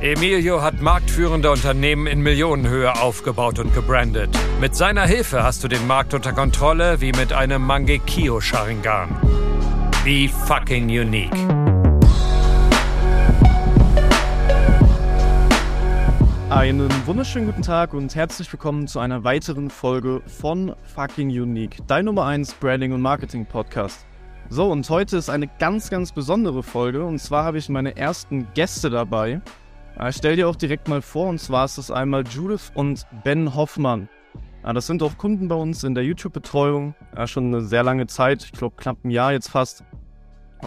Emilio hat marktführende Unternehmen in Millionenhöhe aufgebaut und gebrandet. Mit seiner Hilfe hast du den Markt unter Kontrolle wie mit einem Mangekyo Sharingan. Be fucking unique. Einen wunderschönen guten Tag und herzlich willkommen zu einer weiteren Folge von Fucking Unique, dein Nummer 1 Branding und Marketing Podcast. So, und heute ist eine ganz, ganz besondere Folge und zwar habe ich meine ersten Gäste dabei. Ich stell dir auch direkt mal vor, und zwar ist das einmal Judith und Ben Hoffmann. Das sind auch Kunden bei uns in der YouTube-Betreuung, schon eine sehr lange Zeit, ich glaube knapp ein Jahr jetzt fast.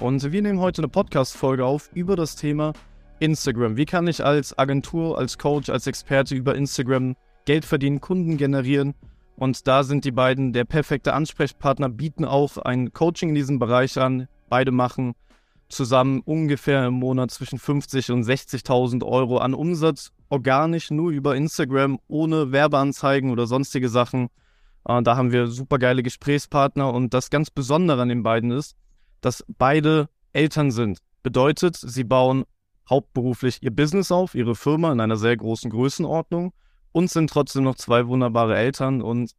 Und wir nehmen heute eine Podcast-Folge auf über das Thema Instagram. Wie kann ich als Agentur, als Coach, als Experte über Instagram Geld verdienen, Kunden generieren? Und da sind die beiden der perfekte Ansprechpartner, bieten auch ein Coaching in diesem Bereich an. Beide machen zusammen ungefähr im Monat zwischen 50 und 60.000 Euro an Umsatz, organisch nur über Instagram, ohne Werbeanzeigen oder sonstige Sachen. Äh, da haben wir super geile Gesprächspartner und das ganz Besondere an den beiden ist, dass beide Eltern sind. Bedeutet, sie bauen hauptberuflich ihr Business auf, ihre Firma in einer sehr großen Größenordnung und sind trotzdem noch zwei wunderbare Eltern und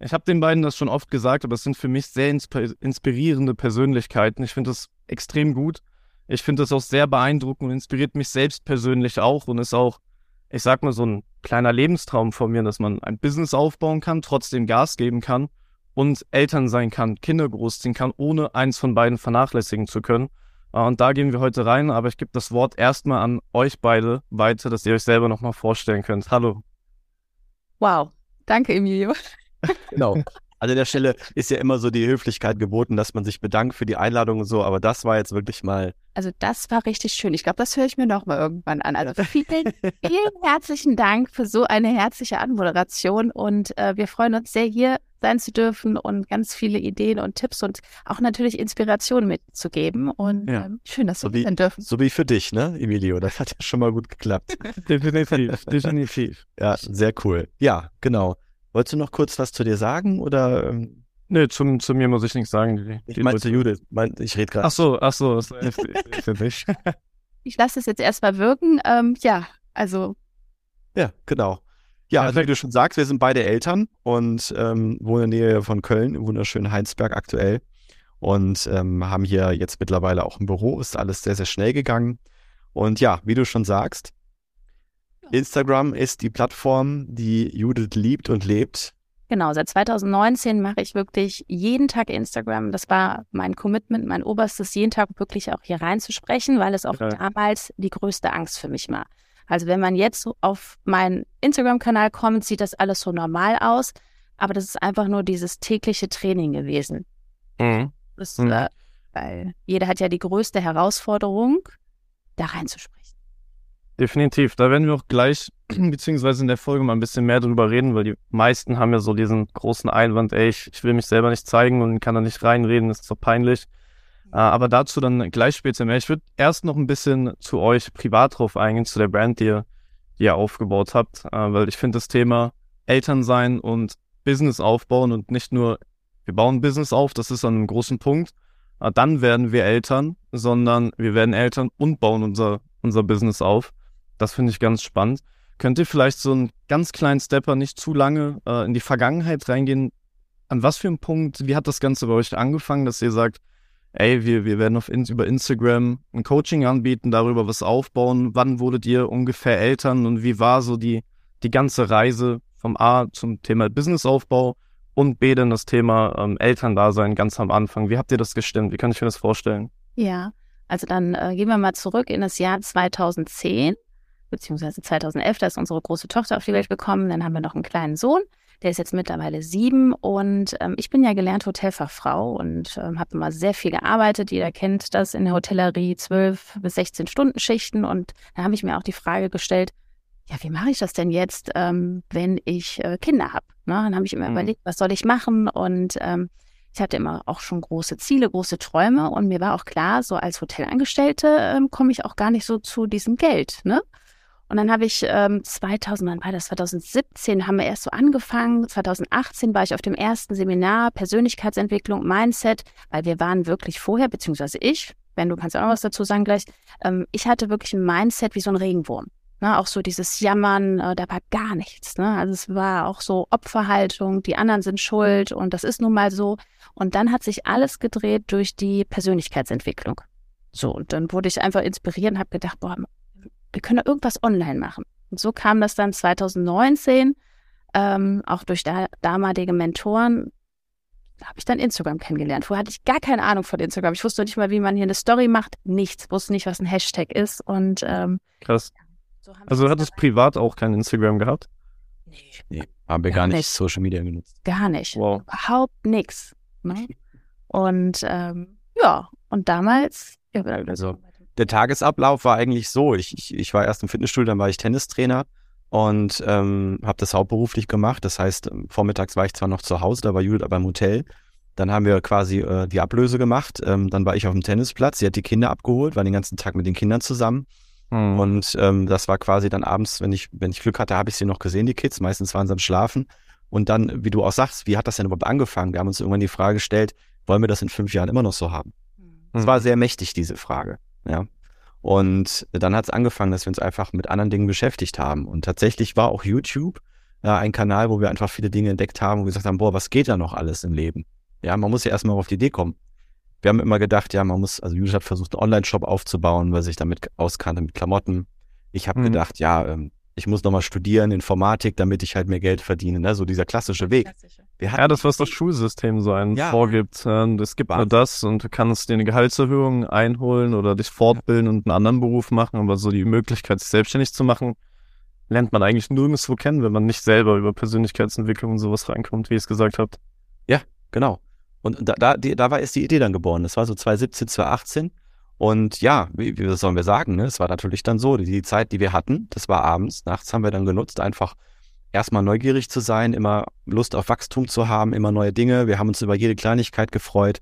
ich habe den beiden das schon oft gesagt, aber es sind für mich sehr inspirierende Persönlichkeiten. Ich finde das extrem gut. Ich finde das auch sehr beeindruckend und inspiriert mich selbst persönlich auch und ist auch, ich sag mal, so ein kleiner Lebenstraum von mir, dass man ein Business aufbauen kann, trotzdem Gas geben kann und Eltern sein kann, Kinder großziehen kann, ohne eins von beiden vernachlässigen zu können. Äh, und da gehen wir heute rein, aber ich gebe das Wort erstmal an euch beide weiter, dass ihr euch selber nochmal vorstellen könnt. Hallo. Wow, danke Emilio. Genau. Also an der Stelle ist ja immer so die Höflichkeit geboten, dass man sich bedankt für die Einladung und so, aber das war jetzt wirklich mal. Also das war richtig schön. Ich glaube, das höre ich mir noch mal irgendwann an. Also vielen, vielen herzlichen Dank für so eine herzliche Anmoderation und äh, wir freuen uns sehr, hier sein zu dürfen und ganz viele Ideen und Tipps und auch natürlich Inspiration mitzugeben. Und ja. ähm, schön, dass wir so sein dürfen. So wie für dich, ne, Emilio? Das hat ja schon mal gut geklappt. definitiv, definitiv. Ja, sehr cool. Ja, genau. Wolltest du noch kurz was zu dir sagen oder? Ähm? Nee, zum, zu mir muss ich nichts sagen. Die, ich meine zu Judith. Mein, ich rede gerade. Ach so, ach so. ich lasse es jetzt erstmal wirken. Ähm, ja, also. Ja, genau. Ja, also wie du schon sagst, wir sind beide Eltern und ähm, wohnen in der Nähe von Köln, im wunderschönen Heinsberg aktuell. Und ähm, haben hier jetzt mittlerweile auch ein Büro. Ist alles sehr, sehr schnell gegangen. Und ja, wie du schon sagst, Instagram ist die Plattform, die Judith liebt und lebt. Genau, seit 2019 mache ich wirklich jeden Tag Instagram. Das war mein Commitment, mein oberstes, jeden Tag wirklich auch hier reinzusprechen, weil es auch ja. damals die größte Angst für mich war. Also wenn man jetzt auf meinen Instagram-Kanal kommt, sieht das alles so normal aus, aber das ist einfach nur dieses tägliche Training gewesen. Mhm. Das, mhm. Äh, weil jeder hat ja die größte Herausforderung, da reinzusprechen. Definitiv. Da werden wir auch gleich, beziehungsweise in der Folge mal ein bisschen mehr drüber reden, weil die meisten haben ja so diesen großen Einwand, ey, ich, ich will mich selber nicht zeigen und kann da nicht reinreden, ist so peinlich. Uh, aber dazu dann gleich später mehr. Ich würde erst noch ein bisschen zu euch privat drauf eingehen, zu der Brand, die ihr, die ihr aufgebaut habt, uh, weil ich finde das Thema Eltern sein und Business aufbauen und nicht nur, wir bauen Business auf, das ist an einem großen Punkt, uh, dann werden wir Eltern, sondern wir werden Eltern und bauen unser, unser Business auf. Das finde ich ganz spannend. Könnt ihr vielleicht so einen ganz kleinen Stepper nicht zu lange äh, in die Vergangenheit reingehen? An was für einem Punkt, wie hat das Ganze bei euch angefangen, dass ihr sagt, ey, wir, wir werden auf über Instagram ein Coaching anbieten, darüber was aufbauen. Wann wurdet ihr ungefähr Eltern und wie war so die, die ganze Reise vom A zum Thema Businessaufbau und B dann das Thema ähm, Elterndasein ganz am Anfang? Wie habt ihr das gestimmt? Wie kann ich mir das vorstellen? Ja, also dann äh, gehen wir mal zurück in das Jahr 2010 beziehungsweise 2011, da ist unsere große Tochter auf die Welt gekommen. Dann haben wir noch einen kleinen Sohn, der ist jetzt mittlerweile sieben und ähm, ich bin ja gelernte Hotelfachfrau und ähm, habe immer sehr viel gearbeitet. Jeder kennt das in der Hotellerie, zwölf bis 16 Stunden Schichten und da habe ich mir auch die Frage gestellt, ja, wie mache ich das denn jetzt, ähm, wenn ich äh, Kinder habe? Ne? Dann habe ich immer mhm. überlegt, was soll ich machen und ähm, ich hatte immer auch schon große Ziele, große Träume und mir war auch klar, so als Hotelangestellte ähm, komme ich auch gar nicht so zu diesem Geld, ne? Und dann habe ich ähm, 2000, wann war das? 2017 haben wir erst so angefangen. 2018 war ich auf dem ersten Seminar Persönlichkeitsentwicklung, Mindset, weil wir waren wirklich vorher, beziehungsweise ich, wenn du kannst auch noch was dazu sagen gleich, ähm, ich hatte wirklich ein Mindset wie so ein Regenwurm. Ne, auch so dieses Jammern, äh, da war gar nichts. Ne? Also es war auch so Opferhaltung, die anderen sind schuld und das ist nun mal so. Und dann hat sich alles gedreht durch die Persönlichkeitsentwicklung. So, und dann wurde ich einfach inspiriert und habe gedacht, boah, wir können da irgendwas online machen. Und so kam das dann 2019, ähm, auch durch da, damalige Mentoren, habe ich dann Instagram kennengelernt. Vorher hatte ich gar keine Ahnung von Instagram. Ich wusste nicht mal, wie man hier eine Story macht. Nichts. Wusste nicht, was ein Hashtag ist. Und ähm, krass. So also hattest du privat auch kein Instagram gehabt? Nee. nee haben wir gar, gar nicht, nicht Social Media genutzt. Gar nicht. Wow. Überhaupt nichts. Ne? Und ähm, ja, und damals. Ja, also der Tagesablauf war eigentlich so. Ich, ich, ich war erst im Fitnessstudio, dann war ich Tennistrainer und ähm, habe das hauptberuflich gemacht. Das heißt, ähm, vormittags war ich zwar noch zu Hause, da war Judith aber im Hotel. Dann haben wir quasi äh, die Ablöse gemacht. Ähm, dann war ich auf dem Tennisplatz. Sie hat die Kinder abgeholt, war den ganzen Tag mit den Kindern zusammen. Mhm. Und ähm, das war quasi dann abends, wenn ich, wenn ich Glück hatte, habe ich sie noch gesehen, die Kids. Meistens waren sie am Schlafen. Und dann, wie du auch sagst, wie hat das denn überhaupt angefangen? Wir haben uns irgendwann die Frage gestellt, wollen wir das in fünf Jahren immer noch so haben? Es mhm. war sehr mächtig, diese Frage. Ja. Und dann hat es angefangen, dass wir uns einfach mit anderen Dingen beschäftigt haben. Und tatsächlich war auch YouTube äh, ein Kanal, wo wir einfach viele Dinge entdeckt haben und gesagt haben, boah, was geht da noch alles im Leben? Ja, man muss ja erstmal auf die Idee kommen. Wir haben immer gedacht, ja, man muss, also YouTube hat versucht, einen Online-Shop aufzubauen, weil sich damit auskannte mit Klamotten. Ich habe mhm. gedacht, ja, ähm, ich muss nochmal studieren, Informatik, damit ich halt mehr Geld verdiene. Ne? So dieser klassische Weg. Klassische. Ja, das, was das Schulsystem so einen ja. vorgibt. Es gibt nur das und du kannst dir eine Gehaltserhöhung einholen oder dich fortbilden und einen anderen Beruf machen, aber so die Möglichkeit, sich selbstständig zu machen, lernt man eigentlich nirgendwo kennen, wenn man nicht selber über Persönlichkeitsentwicklung und sowas reinkommt, wie ihr es gesagt habt. Ja, genau. Und da, da, die, da war erst die Idee dann geboren. Das war so 2017, 2018. Und ja, wie, wie sollen wir sagen, ne? Es war natürlich dann so, die, Zeit, die wir hatten, das war abends, nachts haben wir dann genutzt, einfach erstmal neugierig zu sein, immer Lust auf Wachstum zu haben, immer neue Dinge. Wir haben uns über jede Kleinigkeit gefreut.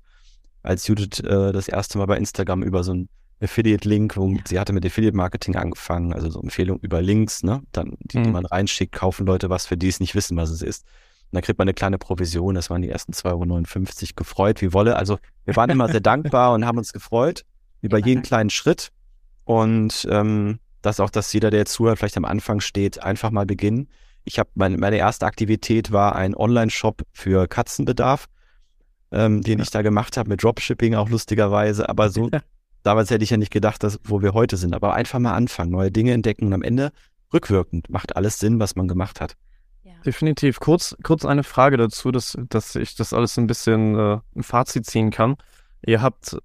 Als Judith äh, das erste Mal bei Instagram über so ein Affiliate-Link, wo sie hatte mit Affiliate-Marketing angefangen, also so Empfehlung über Links, ne, dann, die, mhm. die man reinschickt, kaufen Leute was, für die es nicht wissen, was es ist. Und dann kriegt man eine kleine Provision, das waren die ersten 2,59 Euro, gefreut wie Wolle. Also wir waren immer sehr dankbar und haben uns gefreut über jeden kleinen Schritt. Und ähm, dass auch, dass jeder, der jetzt zuhört, vielleicht am Anfang steht, einfach mal beginnen. Ich habe meine, meine erste Aktivität war ein Online-Shop für Katzenbedarf, ähm, den ja. ich da gemacht habe mit Dropshipping auch lustigerweise. Aber so damals hätte ich ja nicht gedacht, dass wo wir heute sind. Aber einfach mal anfangen, neue Dinge entdecken und am Ende rückwirkend macht alles Sinn, was man gemacht hat. Definitiv. Kurz, kurz eine Frage dazu, dass, dass ich das alles ein bisschen äh, ein Fazit ziehen kann. Ihr habt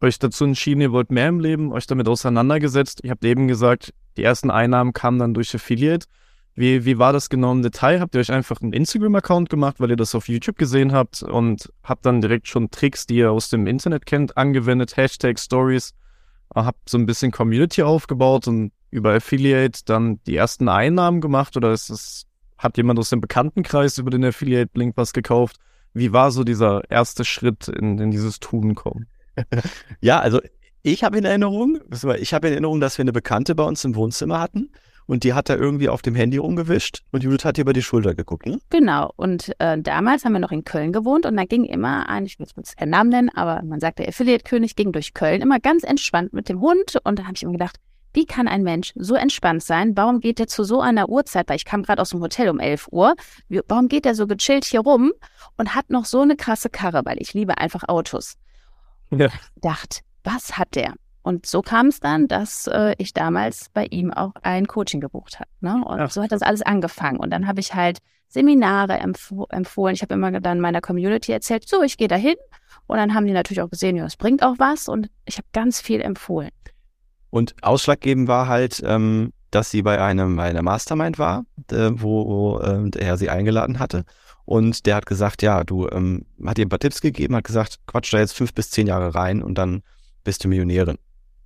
euch dazu entschieden, ihr wollt mehr im Leben, euch damit auseinandergesetzt. Ihr habt eben gesagt, die ersten Einnahmen kamen dann durch Affiliate. Wie, wie war das genau im Detail? Habt ihr euch einfach einen Instagram-Account gemacht, weil ihr das auf YouTube gesehen habt und habt dann direkt schon Tricks, die ihr aus dem Internet kennt, angewendet, Hashtag Stories, habt so ein bisschen Community aufgebaut und über Affiliate dann die ersten Einnahmen gemacht oder ist es, hat jemand aus dem Bekanntenkreis über den Affiliate-Link was gekauft? Wie war so dieser erste Schritt in, in dieses Tun kommen? Ja, also ich habe in Erinnerung, ich habe in Erinnerung, dass wir eine Bekannte bei uns im Wohnzimmer hatten und die hat da irgendwie auf dem Handy rumgewischt und Judith hat ihr über die Schulter geguckt, ne? Genau. Und äh, damals haben wir noch in Köln gewohnt und da ging immer ein, ich will jetzt keinen Namen nennen, aber man sagt, der Affiliate-König ging durch Köln immer ganz entspannt mit dem Hund und da habe ich immer gedacht, wie kann ein Mensch so entspannt sein? Warum geht der zu so einer Uhrzeit? Weil ich kam gerade aus dem Hotel um 11 Uhr. Warum geht der so gechillt hier rum und hat noch so eine krasse Karre? Weil ich liebe einfach Autos. Ja. Ich dachte, was hat der? Und so kam es dann, dass äh, ich damals bei ihm auch ein Coaching gebucht habe. Ne? Und Ach. so hat das alles angefangen. Und dann habe ich halt Seminare empf empfohlen. Ich habe immer dann meiner Community erzählt, so, ich gehe dahin. Und dann haben die natürlich auch gesehen, ja, es bringt auch was. Und ich habe ganz viel empfohlen. Und ausschlaggebend war halt, ähm, dass sie bei einem bei einer Mastermind war, äh, wo, wo äh, er sie eingeladen hatte. Und der hat gesagt, ja, du, ähm, hat ihr ein paar Tipps gegeben, hat gesagt, quatsch da jetzt fünf bis zehn Jahre rein und dann bist du Millionärin.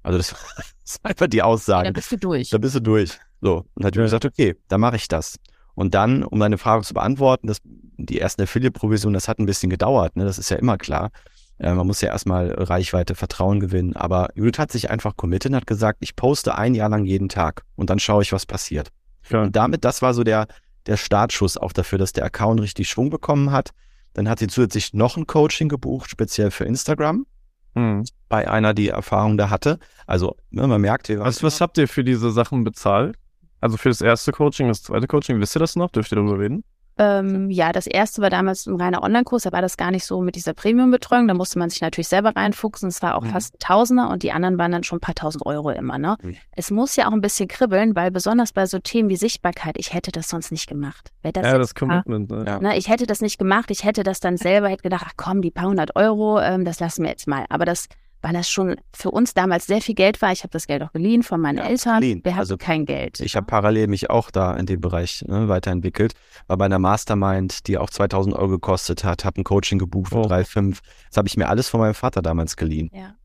Also das, ist einfach die Aussage. Ja, da bist du durch. Da bist du durch. So. Und hat ja. gesagt, okay, dann mache ich das. Und dann, um deine Frage zu beantworten, das, die ersten Affiliate-Provisionen, das hat ein bisschen gedauert, ne? das ist ja immer klar. Äh, man muss ja erstmal Reichweite, Vertrauen gewinnen. Aber Judith hat sich einfach committed und hat gesagt, ich poste ein Jahr lang jeden Tag und dann schaue ich, was passiert. Ja. Und damit, das war so der, der Startschuss auch dafür, dass der Account richtig Schwung bekommen hat. Dann hat sie zusätzlich noch ein Coaching gebucht, speziell für Instagram. Mhm. Bei einer, die Erfahrung da hatte. Also, ne, man merkt, wir was, was habt ihr für diese Sachen bezahlt? Also für das erste Coaching, das zweite Coaching, wisst ihr das noch? Dürft ihr darüber reden? Ähm, ja, das erste war damals ein reiner Online-Kurs, da war das gar nicht so mit dieser Premium-Betreuung. Da musste man sich natürlich selber reinfuchsen. Es war auch mhm. fast Tausender und die anderen waren dann schon ein paar tausend Euro immer. Ne? Mhm. Es muss ja auch ein bisschen kribbeln, weil besonders bei so Themen wie Sichtbarkeit, ich hätte das sonst nicht gemacht. Das ja, das Commitment. War, ne? ne? Ich hätte das nicht gemacht. Ich hätte das dann selber, hätte gedacht, ach komm, die paar hundert Euro, ähm, das lassen wir jetzt mal. Aber das weil das schon für uns damals sehr viel Geld war. Ich habe das Geld auch geliehen von meinen ja, Eltern. Geliehen. Wir hatten also, kein Geld. Ich habe parallel mich auch da in dem Bereich ne, weiterentwickelt. War bei einer Mastermind, die auch 2000 Euro gekostet hat, habe ein Coaching gebucht für oh. 3,5. Das habe ich mir alles von meinem Vater damals geliehen. Ja.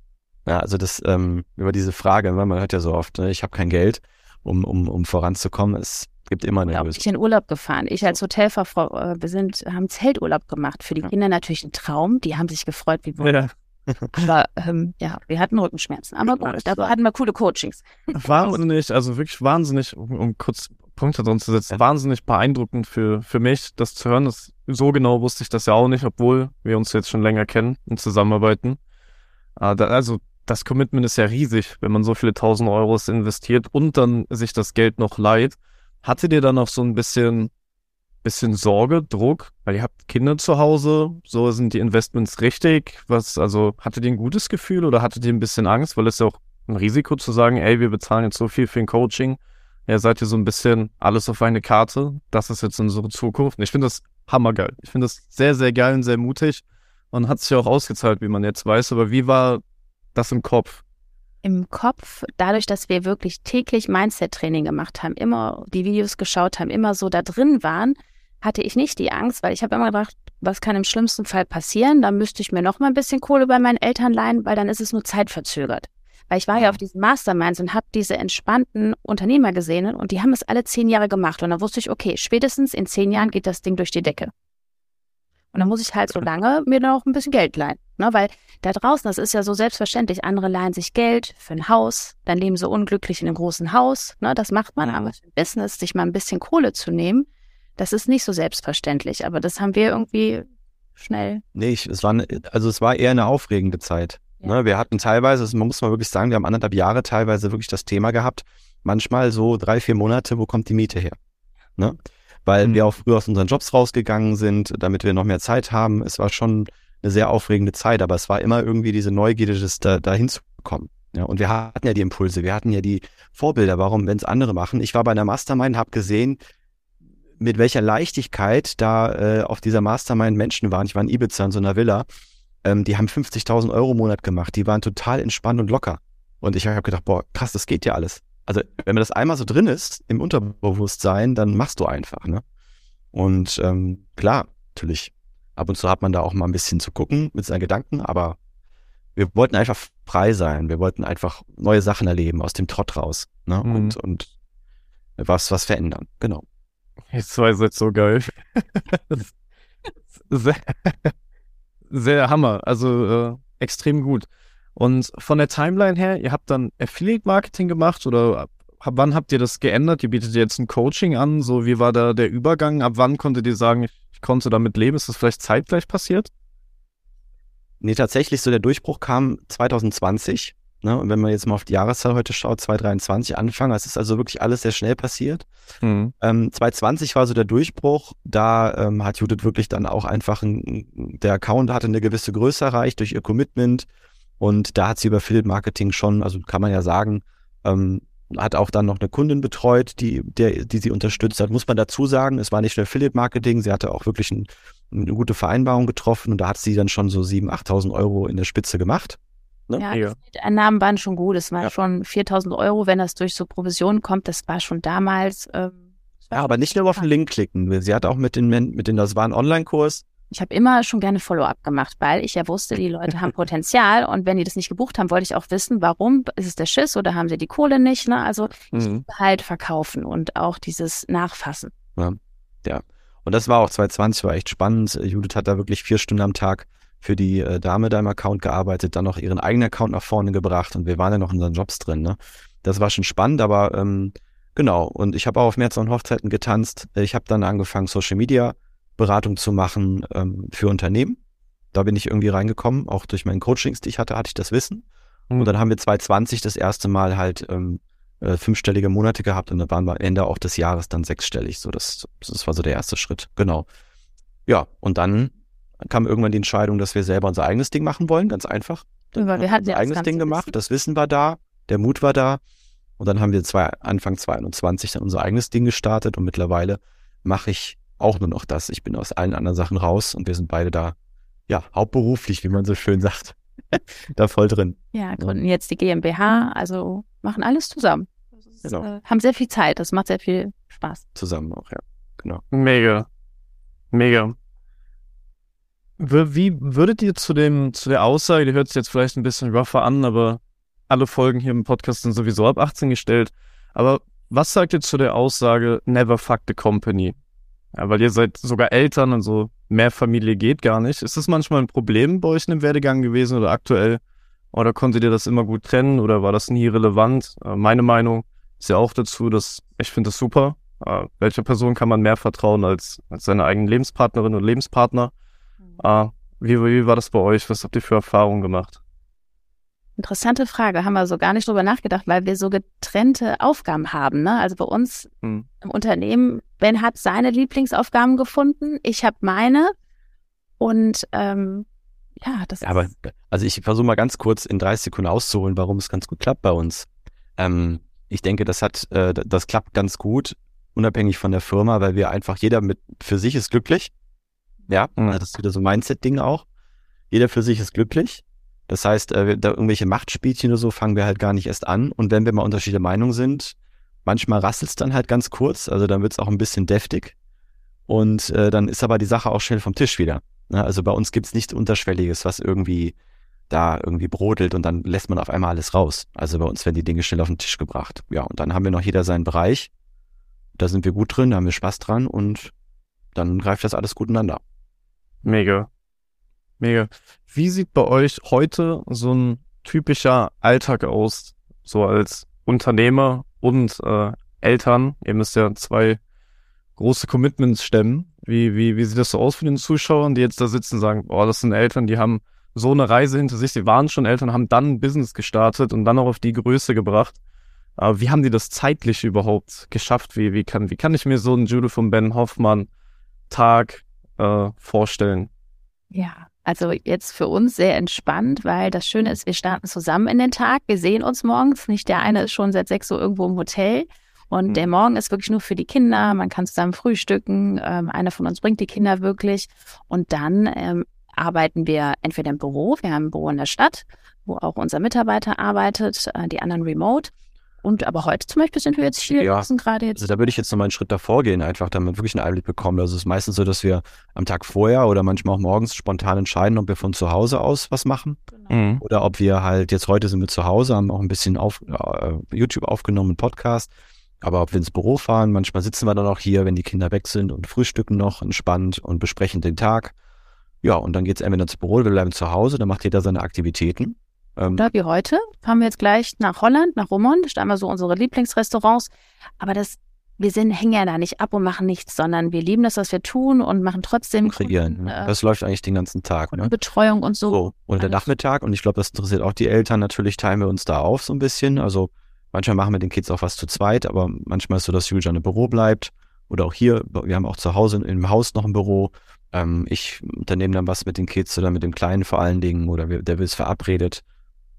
Ja, also das ähm, über diese Frage, weil man hört ja so oft, ne, ich habe kein Geld, um, um, um voranzukommen. Es gibt immer eine Lösung. Ich in Urlaub gefahren. Ich als Hotelfachfrau, äh, wir sind, haben Zelturlaub gemacht. Für die ja. Kinder natürlich ein Traum. Die haben sich gefreut wie Wunder. Ja. Aber ähm, ja, wir hatten Rückenschmerzen. Aber gut, da hatten wir coole Coachings. Wahnsinnig, also wirklich wahnsinnig, um, um kurz Punkte drin zu setzen, ja. wahnsinnig beeindruckend für, für mich, das zu hören. Das, so genau wusste ich das ja auch nicht, obwohl wir uns jetzt schon länger kennen und zusammenarbeiten. Da, also das Commitment ist ja riesig, wenn man so viele tausend Euros investiert und dann sich das Geld noch leiht. Hatte dir dann auch so ein bisschen bisschen Sorge, Druck, weil ihr habt Kinder zu Hause, so sind die Investments richtig. Was, also hattet ihr ein gutes Gefühl oder hattet ihr ein bisschen Angst, weil es ja auch ein Risiko zu sagen, ey, wir bezahlen jetzt so viel für ein Coaching. Ja, seid ihr so ein bisschen alles auf eine Karte. Das ist jetzt unsere Zukunft. Ich finde das hammergeil. Ich finde das sehr, sehr geil und sehr mutig und hat sich auch ausgezahlt, wie man jetzt weiß. Aber wie war das im Kopf? Im Kopf, dadurch, dass wir wirklich täglich Mindset-Training gemacht haben, immer die Videos geschaut haben, immer so da drin waren, hatte ich nicht die Angst, weil ich habe immer gedacht, was kann im schlimmsten Fall passieren? Dann müsste ich mir noch mal ein bisschen Kohle bei meinen Eltern leihen, weil dann ist es nur zeitverzögert. Weil ich war ja auf diesen Masterminds und habe diese entspannten Unternehmer gesehen und die haben es alle zehn Jahre gemacht. Und dann wusste ich, okay, spätestens in zehn Jahren geht das Ding durch die Decke. Und dann muss ich halt so lange mir noch ein bisschen Geld leihen. Ne? Weil da draußen, das ist ja so selbstverständlich, andere leihen sich Geld für ein Haus, dann leben sie unglücklich in einem großen Haus. Ne? Das macht man aber für ein Business, sich mal ein bisschen Kohle zu nehmen das ist nicht so selbstverständlich, aber das haben wir irgendwie schnell. Nee, ich, es war, ne, also es war eher eine aufregende Zeit. Ja. Ne? Wir hatten teilweise, man muss mal wirklich sagen, wir haben anderthalb Jahre teilweise wirklich das Thema gehabt. Manchmal so drei, vier Monate, wo kommt die Miete her? Ne? Weil mhm. wir auch früher aus unseren Jobs rausgegangen sind, damit wir noch mehr Zeit haben. Es war schon eine sehr aufregende Zeit, aber es war immer irgendwie diese Neugierde, das da, dahin zu kommen. Ja, und wir hatten ja die Impulse, wir hatten ja die Vorbilder, warum, wenn es andere machen. Ich war bei einer Mastermind, habe gesehen, mit welcher Leichtigkeit da äh, auf dieser Mastermind Menschen waren. Ich war in Ibiza in so einer Villa. Ähm, die haben 50.000 Euro im Monat gemacht. Die waren total entspannt und locker. Und ich habe gedacht, boah, krass, das geht ja alles. Also wenn man das einmal so drin ist im Unterbewusstsein, dann machst du einfach. Ne? Und ähm, klar, natürlich, ab und zu hat man da auch mal ein bisschen zu gucken mit seinen Gedanken, aber wir wollten einfach frei sein. Wir wollten einfach neue Sachen erleben aus dem Trott raus ne? Mhm. und, und was, was verändern. Genau. Jetzt war jetzt so geil. sehr, sehr Hammer. Also äh, extrem gut. Und von der Timeline her, ihr habt dann Affiliate-Marketing gemacht oder ab, wann habt ihr das geändert? Ihr bietet jetzt ein Coaching an. So, wie war da der Übergang? Ab wann konntet ihr sagen, ich, ich konnte damit leben? Ist das vielleicht zeitgleich passiert? Nee, tatsächlich so der Durchbruch kam 2020. Ne? Und wenn man jetzt mal auf die Jahreszahl heute schaut, 2023 Anfang, es ist also wirklich alles sehr schnell passiert. Mhm. Ähm, 2020 war so der Durchbruch. Da ähm, hat Judith wirklich dann auch einfach, ein, der Account hatte eine gewisse Größe erreicht durch ihr Commitment. Und da hat sie über Affiliate Marketing schon, also kann man ja sagen, ähm, hat auch dann noch eine Kundin betreut, die, der, die sie unterstützt hat. Muss man dazu sagen, es war nicht nur Affiliate Marketing, sie hatte auch wirklich ein, eine gute Vereinbarung getroffen und da hat sie dann schon so 7.000, 8.000 Euro in der Spitze gemacht. Ne? Ja, ja. die Einnahmen waren schon gut. Es war ja. schon 4000 Euro, wenn das durch so Provisionen kommt. Das war schon damals. Ähm, ja, aber nicht nur auf den Link klicken. Sie hat auch mit den, mit den, das war ein Online-Kurs. Ich habe immer schon gerne Follow-up gemacht, weil ich ja wusste, die Leute haben Potenzial und wenn die das nicht gebucht haben, wollte ich auch wissen, warum ist es der Schiss oder haben sie die Kohle nicht. Ne? Also mhm. halt verkaufen und auch dieses Nachfassen. Ja. ja. Und das war auch 2020, war echt spannend. Judith hat da wirklich vier Stunden am Tag für die äh, Dame da im Account gearbeitet, dann noch ihren eigenen Account nach vorne gebracht und wir waren ja noch in unseren Jobs drin. Ne? Das war schon spannend, aber ähm, genau. Und ich habe auch auf März und Hochzeiten getanzt. Ich habe dann angefangen, Social Media Beratung zu machen ähm, für Unternehmen. Da bin ich irgendwie reingekommen, auch durch meinen Coachings, die ich hatte, hatte ich das Wissen. Mhm. Und dann haben wir 2020 das erste Mal halt ähm, äh, fünfstellige Monate gehabt und dann waren wir am Ende auch des Jahres dann sechsstellig. So, das, das war so der erste Schritt. Genau. Ja, und dann kam irgendwann die Entscheidung, dass wir selber unser eigenes Ding machen wollen, ganz einfach. Wir hatten unser eigenes Ding gemacht, Wissen. das Wissen war da, der Mut war da. Und dann haben wir zwei, Anfang 2021 dann unser eigenes Ding gestartet und mittlerweile mache ich auch nur noch das. Ich bin aus allen anderen Sachen raus und wir sind beide da, ja, hauptberuflich, wie man so schön sagt, da voll drin. Ja, gründen jetzt die GmbH, also machen alles zusammen. Ist, genau. äh, haben sehr viel Zeit, das macht sehr viel Spaß. Zusammen auch, ja, genau. Mega, mega. Wie würdet ihr zu dem, zu der Aussage, die hört sich jetzt vielleicht ein bisschen rougher an, aber alle Folgen hier im Podcast sind sowieso ab 18 gestellt. Aber was sagt ihr zu der Aussage, never fuck the company? Ja, weil ihr seid sogar Eltern und so mehr Familie geht gar nicht. Ist das manchmal ein Problem bei euch in dem Werdegang gewesen oder aktuell? Oder konntet ihr das immer gut trennen oder war das nie relevant? Äh, meine Meinung ist ja auch dazu, dass ich finde das super. Äh, welcher Person kann man mehr vertrauen als, als seine eigenen Lebenspartnerin und Lebenspartner? Ah, wie, wie war das bei euch? Was habt ihr für Erfahrungen gemacht? Interessante Frage, haben wir so gar nicht drüber nachgedacht, weil wir so getrennte Aufgaben haben. Ne? Also bei uns hm. im Unternehmen, Ben hat seine Lieblingsaufgaben gefunden, ich habe meine. Und ähm, ja, das ja, Aber also ich versuche mal ganz kurz in 30 Sekunden auszuholen, warum es ganz gut klappt bei uns. Ähm, ich denke, das hat, äh, das klappt ganz gut, unabhängig von der Firma, weil wir einfach jeder mit für sich ist glücklich. Ja, mhm. das ist wieder so ein Mindset-Ding auch. Jeder für sich ist glücklich. Das heißt, äh, da irgendwelche Machtspielchen oder so fangen wir halt gar nicht erst an. Und wenn wir mal unterschiedlicher Meinung sind, manchmal rasselt es dann halt ganz kurz, also dann wird es auch ein bisschen deftig. Und äh, dann ist aber die Sache auch schnell vom Tisch wieder. Ne? Also bei uns gibt's nichts Unterschwelliges, was irgendwie da irgendwie brodelt und dann lässt man auf einmal alles raus. Also bei uns werden die Dinge schnell auf den Tisch gebracht. Ja, und dann haben wir noch jeder seinen Bereich. Da sind wir gut drin, da haben wir Spaß dran und dann greift das alles gut ineinander. Mega. Mega. Wie sieht bei euch heute so ein typischer Alltag aus, so als Unternehmer und äh, Eltern? Ihr müsst ja zwei große Commitments stemmen. Wie, wie, wie sieht das so aus für den Zuschauern, die jetzt da sitzen und sagen, oh, das sind Eltern, die haben so eine Reise hinter sich, sie waren schon Eltern, haben dann ein Business gestartet und dann auch auf die Größe gebracht. Aber wie haben die das zeitlich überhaupt geschafft? Wie, wie, kann, wie kann ich mir so einen Judo von Ben Hoffmann Tag äh, vorstellen? Ja, also jetzt für uns sehr entspannt, weil das Schöne ist, wir starten zusammen in den Tag. Wir sehen uns morgens. Nicht der eine ist schon seit sechs Uhr irgendwo im Hotel. Und mhm. der Morgen ist wirklich nur für die Kinder. Man kann zusammen frühstücken. Ähm, einer von uns bringt die Kinder wirklich. Und dann ähm, arbeiten wir entweder im Büro. Wir haben ein Büro in der Stadt, wo auch unser Mitarbeiter arbeitet, äh, die anderen remote. Und aber heute zum Beispiel sind wir jetzt hier, ja, sind gerade jetzt. Also da würde ich jetzt noch mal einen Schritt davor gehen, einfach damit wir wirklich einen Einblick bekommen. Also es ist meistens so, dass wir am Tag vorher oder manchmal auch morgens spontan entscheiden, ob wir von zu Hause aus was machen. Genau. Mhm. Oder ob wir halt, jetzt heute sind wir zu Hause, haben auch ein bisschen auf, äh, YouTube aufgenommen, Podcast. Aber ob wir ins Büro fahren, manchmal sitzen wir dann auch hier, wenn die Kinder weg sind und frühstücken noch entspannt und besprechen den Tag. Ja, und dann geht's entweder ins Büro, wir bleiben zu Hause, dann macht jeder seine Aktivitäten. Ähm, Oder wie heute fahren wir jetzt gleich nach Holland, nach Romont, da haben wir so unsere Lieblingsrestaurants. Aber das, wir sind, hängen ja da nicht ab und machen nichts, sondern wir lieben das, was wir tun und machen trotzdem. Kreieren. Kunden, äh, das läuft eigentlich den ganzen Tag. Ne? Betreuung und so. so. Und der Nachmittag, und ich glaube, das interessiert auch die Eltern, natürlich teilen wir uns da auf so ein bisschen. Also manchmal machen wir den Kids auch was zu zweit, aber manchmal ist so, dass Julian im Büro bleibt. Oder auch hier, wir haben auch zu Hause im Haus noch ein Büro. Ähm, ich unternehme dann was mit den Kids oder mit dem Kleinen vor allen Dingen oder wir, der es verabredet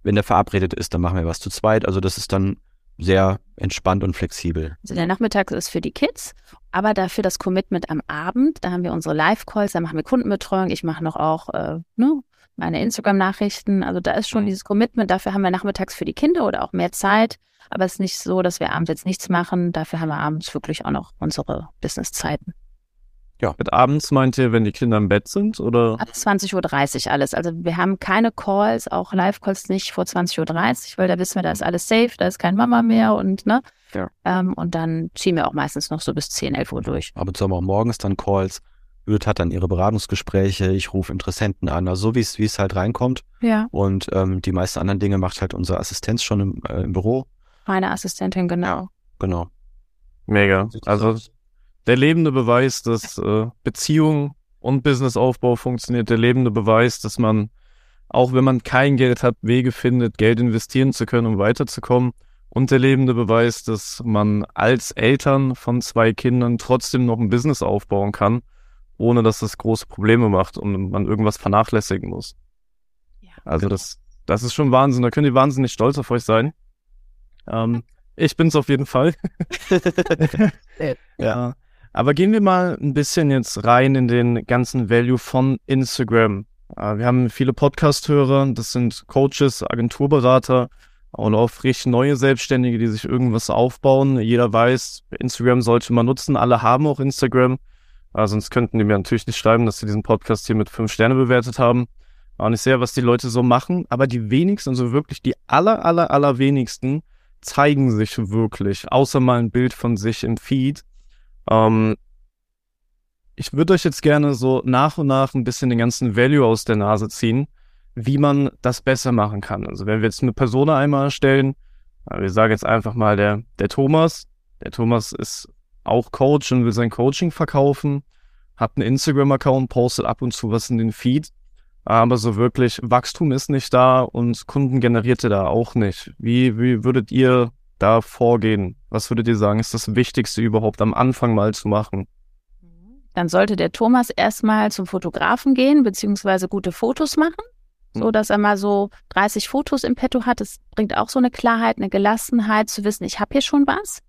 wenn der verabredet ist, dann machen wir was zu zweit. Also das ist dann sehr entspannt und flexibel. Also der Nachmittag ist für die Kids, aber dafür das Commitment am Abend. Da haben wir unsere Live-Calls, da machen wir Kundenbetreuung. Ich mache noch auch äh, ne, meine Instagram-Nachrichten. Also da ist schon dieses Commitment. Dafür haben wir nachmittags für die Kinder oder auch mehr Zeit. Aber es ist nicht so, dass wir abends jetzt nichts machen. Dafür haben wir abends wirklich auch noch unsere Business-Zeiten. Ja. Mit abends meint ihr, wenn die Kinder im Bett sind oder? Ab 20.30 Uhr alles. Also wir haben keine Calls, auch Live-Calls nicht vor 20.30 Uhr, weil da wissen wir, da ist alles safe, da ist kein Mama mehr und ne. Ja. Ähm, und dann ziehen wir auch meistens noch so bis 10, 11 Uhr durch. Aber zu haben auch morgens dann Calls. Judith hat dann ihre Beratungsgespräche, ich rufe Interessenten an, also so wie es wie es halt reinkommt. Ja. Und ähm, die meisten anderen Dinge macht halt unsere Assistenz schon im, äh, im Büro. Meine Assistentin, genau. Genau. Mega. Also der lebende Beweis, dass äh, Beziehung und Businessaufbau funktioniert, der lebende Beweis, dass man, auch wenn man kein Geld hat, Wege findet, Geld investieren zu können, um weiterzukommen. Und der lebende Beweis, dass man als Eltern von zwei Kindern trotzdem noch ein Business aufbauen kann, ohne dass das große Probleme macht und man irgendwas vernachlässigen muss. Ja, also genau. das, das ist schon Wahnsinn. Da könnt ihr wahnsinnig stolz auf euch sein. Ähm, ich bin's auf jeden Fall. ja. Aber gehen wir mal ein bisschen jetzt rein in den ganzen Value von Instagram. Äh, wir haben viele Podcast-Hörer, das sind Coaches, Agenturberater und auch frisch neue Selbstständige, die sich irgendwas aufbauen. Jeder weiß, Instagram sollte man nutzen. Alle haben auch Instagram. Äh, sonst könnten die mir natürlich nicht schreiben, dass sie diesen Podcast hier mit fünf Sterne bewertet haben. Auch nicht sehr, was die Leute so machen. Aber die wenigsten, also wirklich die aller, aller, aller wenigsten zeigen sich wirklich, außer mal ein Bild von sich im Feed. Ähm, ich würde euch jetzt gerne so nach und nach ein bisschen den ganzen Value aus der Nase ziehen, wie man das besser machen kann. Also wenn wir jetzt eine Person einmal erstellen, äh, wir sagen jetzt einfach mal der, der Thomas. Der Thomas ist auch Coach und will sein Coaching verkaufen, hat einen Instagram-Account, postet ab und zu was in den Feed, aber so wirklich Wachstum ist nicht da und Kunden generiert er da auch nicht. Wie, wie würdet ihr da vorgehen? Was würdet ihr sagen, ist das Wichtigste überhaupt am Anfang mal zu machen? Dann sollte der Thomas erstmal zum Fotografen gehen, beziehungsweise gute Fotos machen, so hm. dass er mal so 30 Fotos im Petto hat. Das bringt auch so eine Klarheit, eine Gelassenheit zu wissen, ich habe hier schon was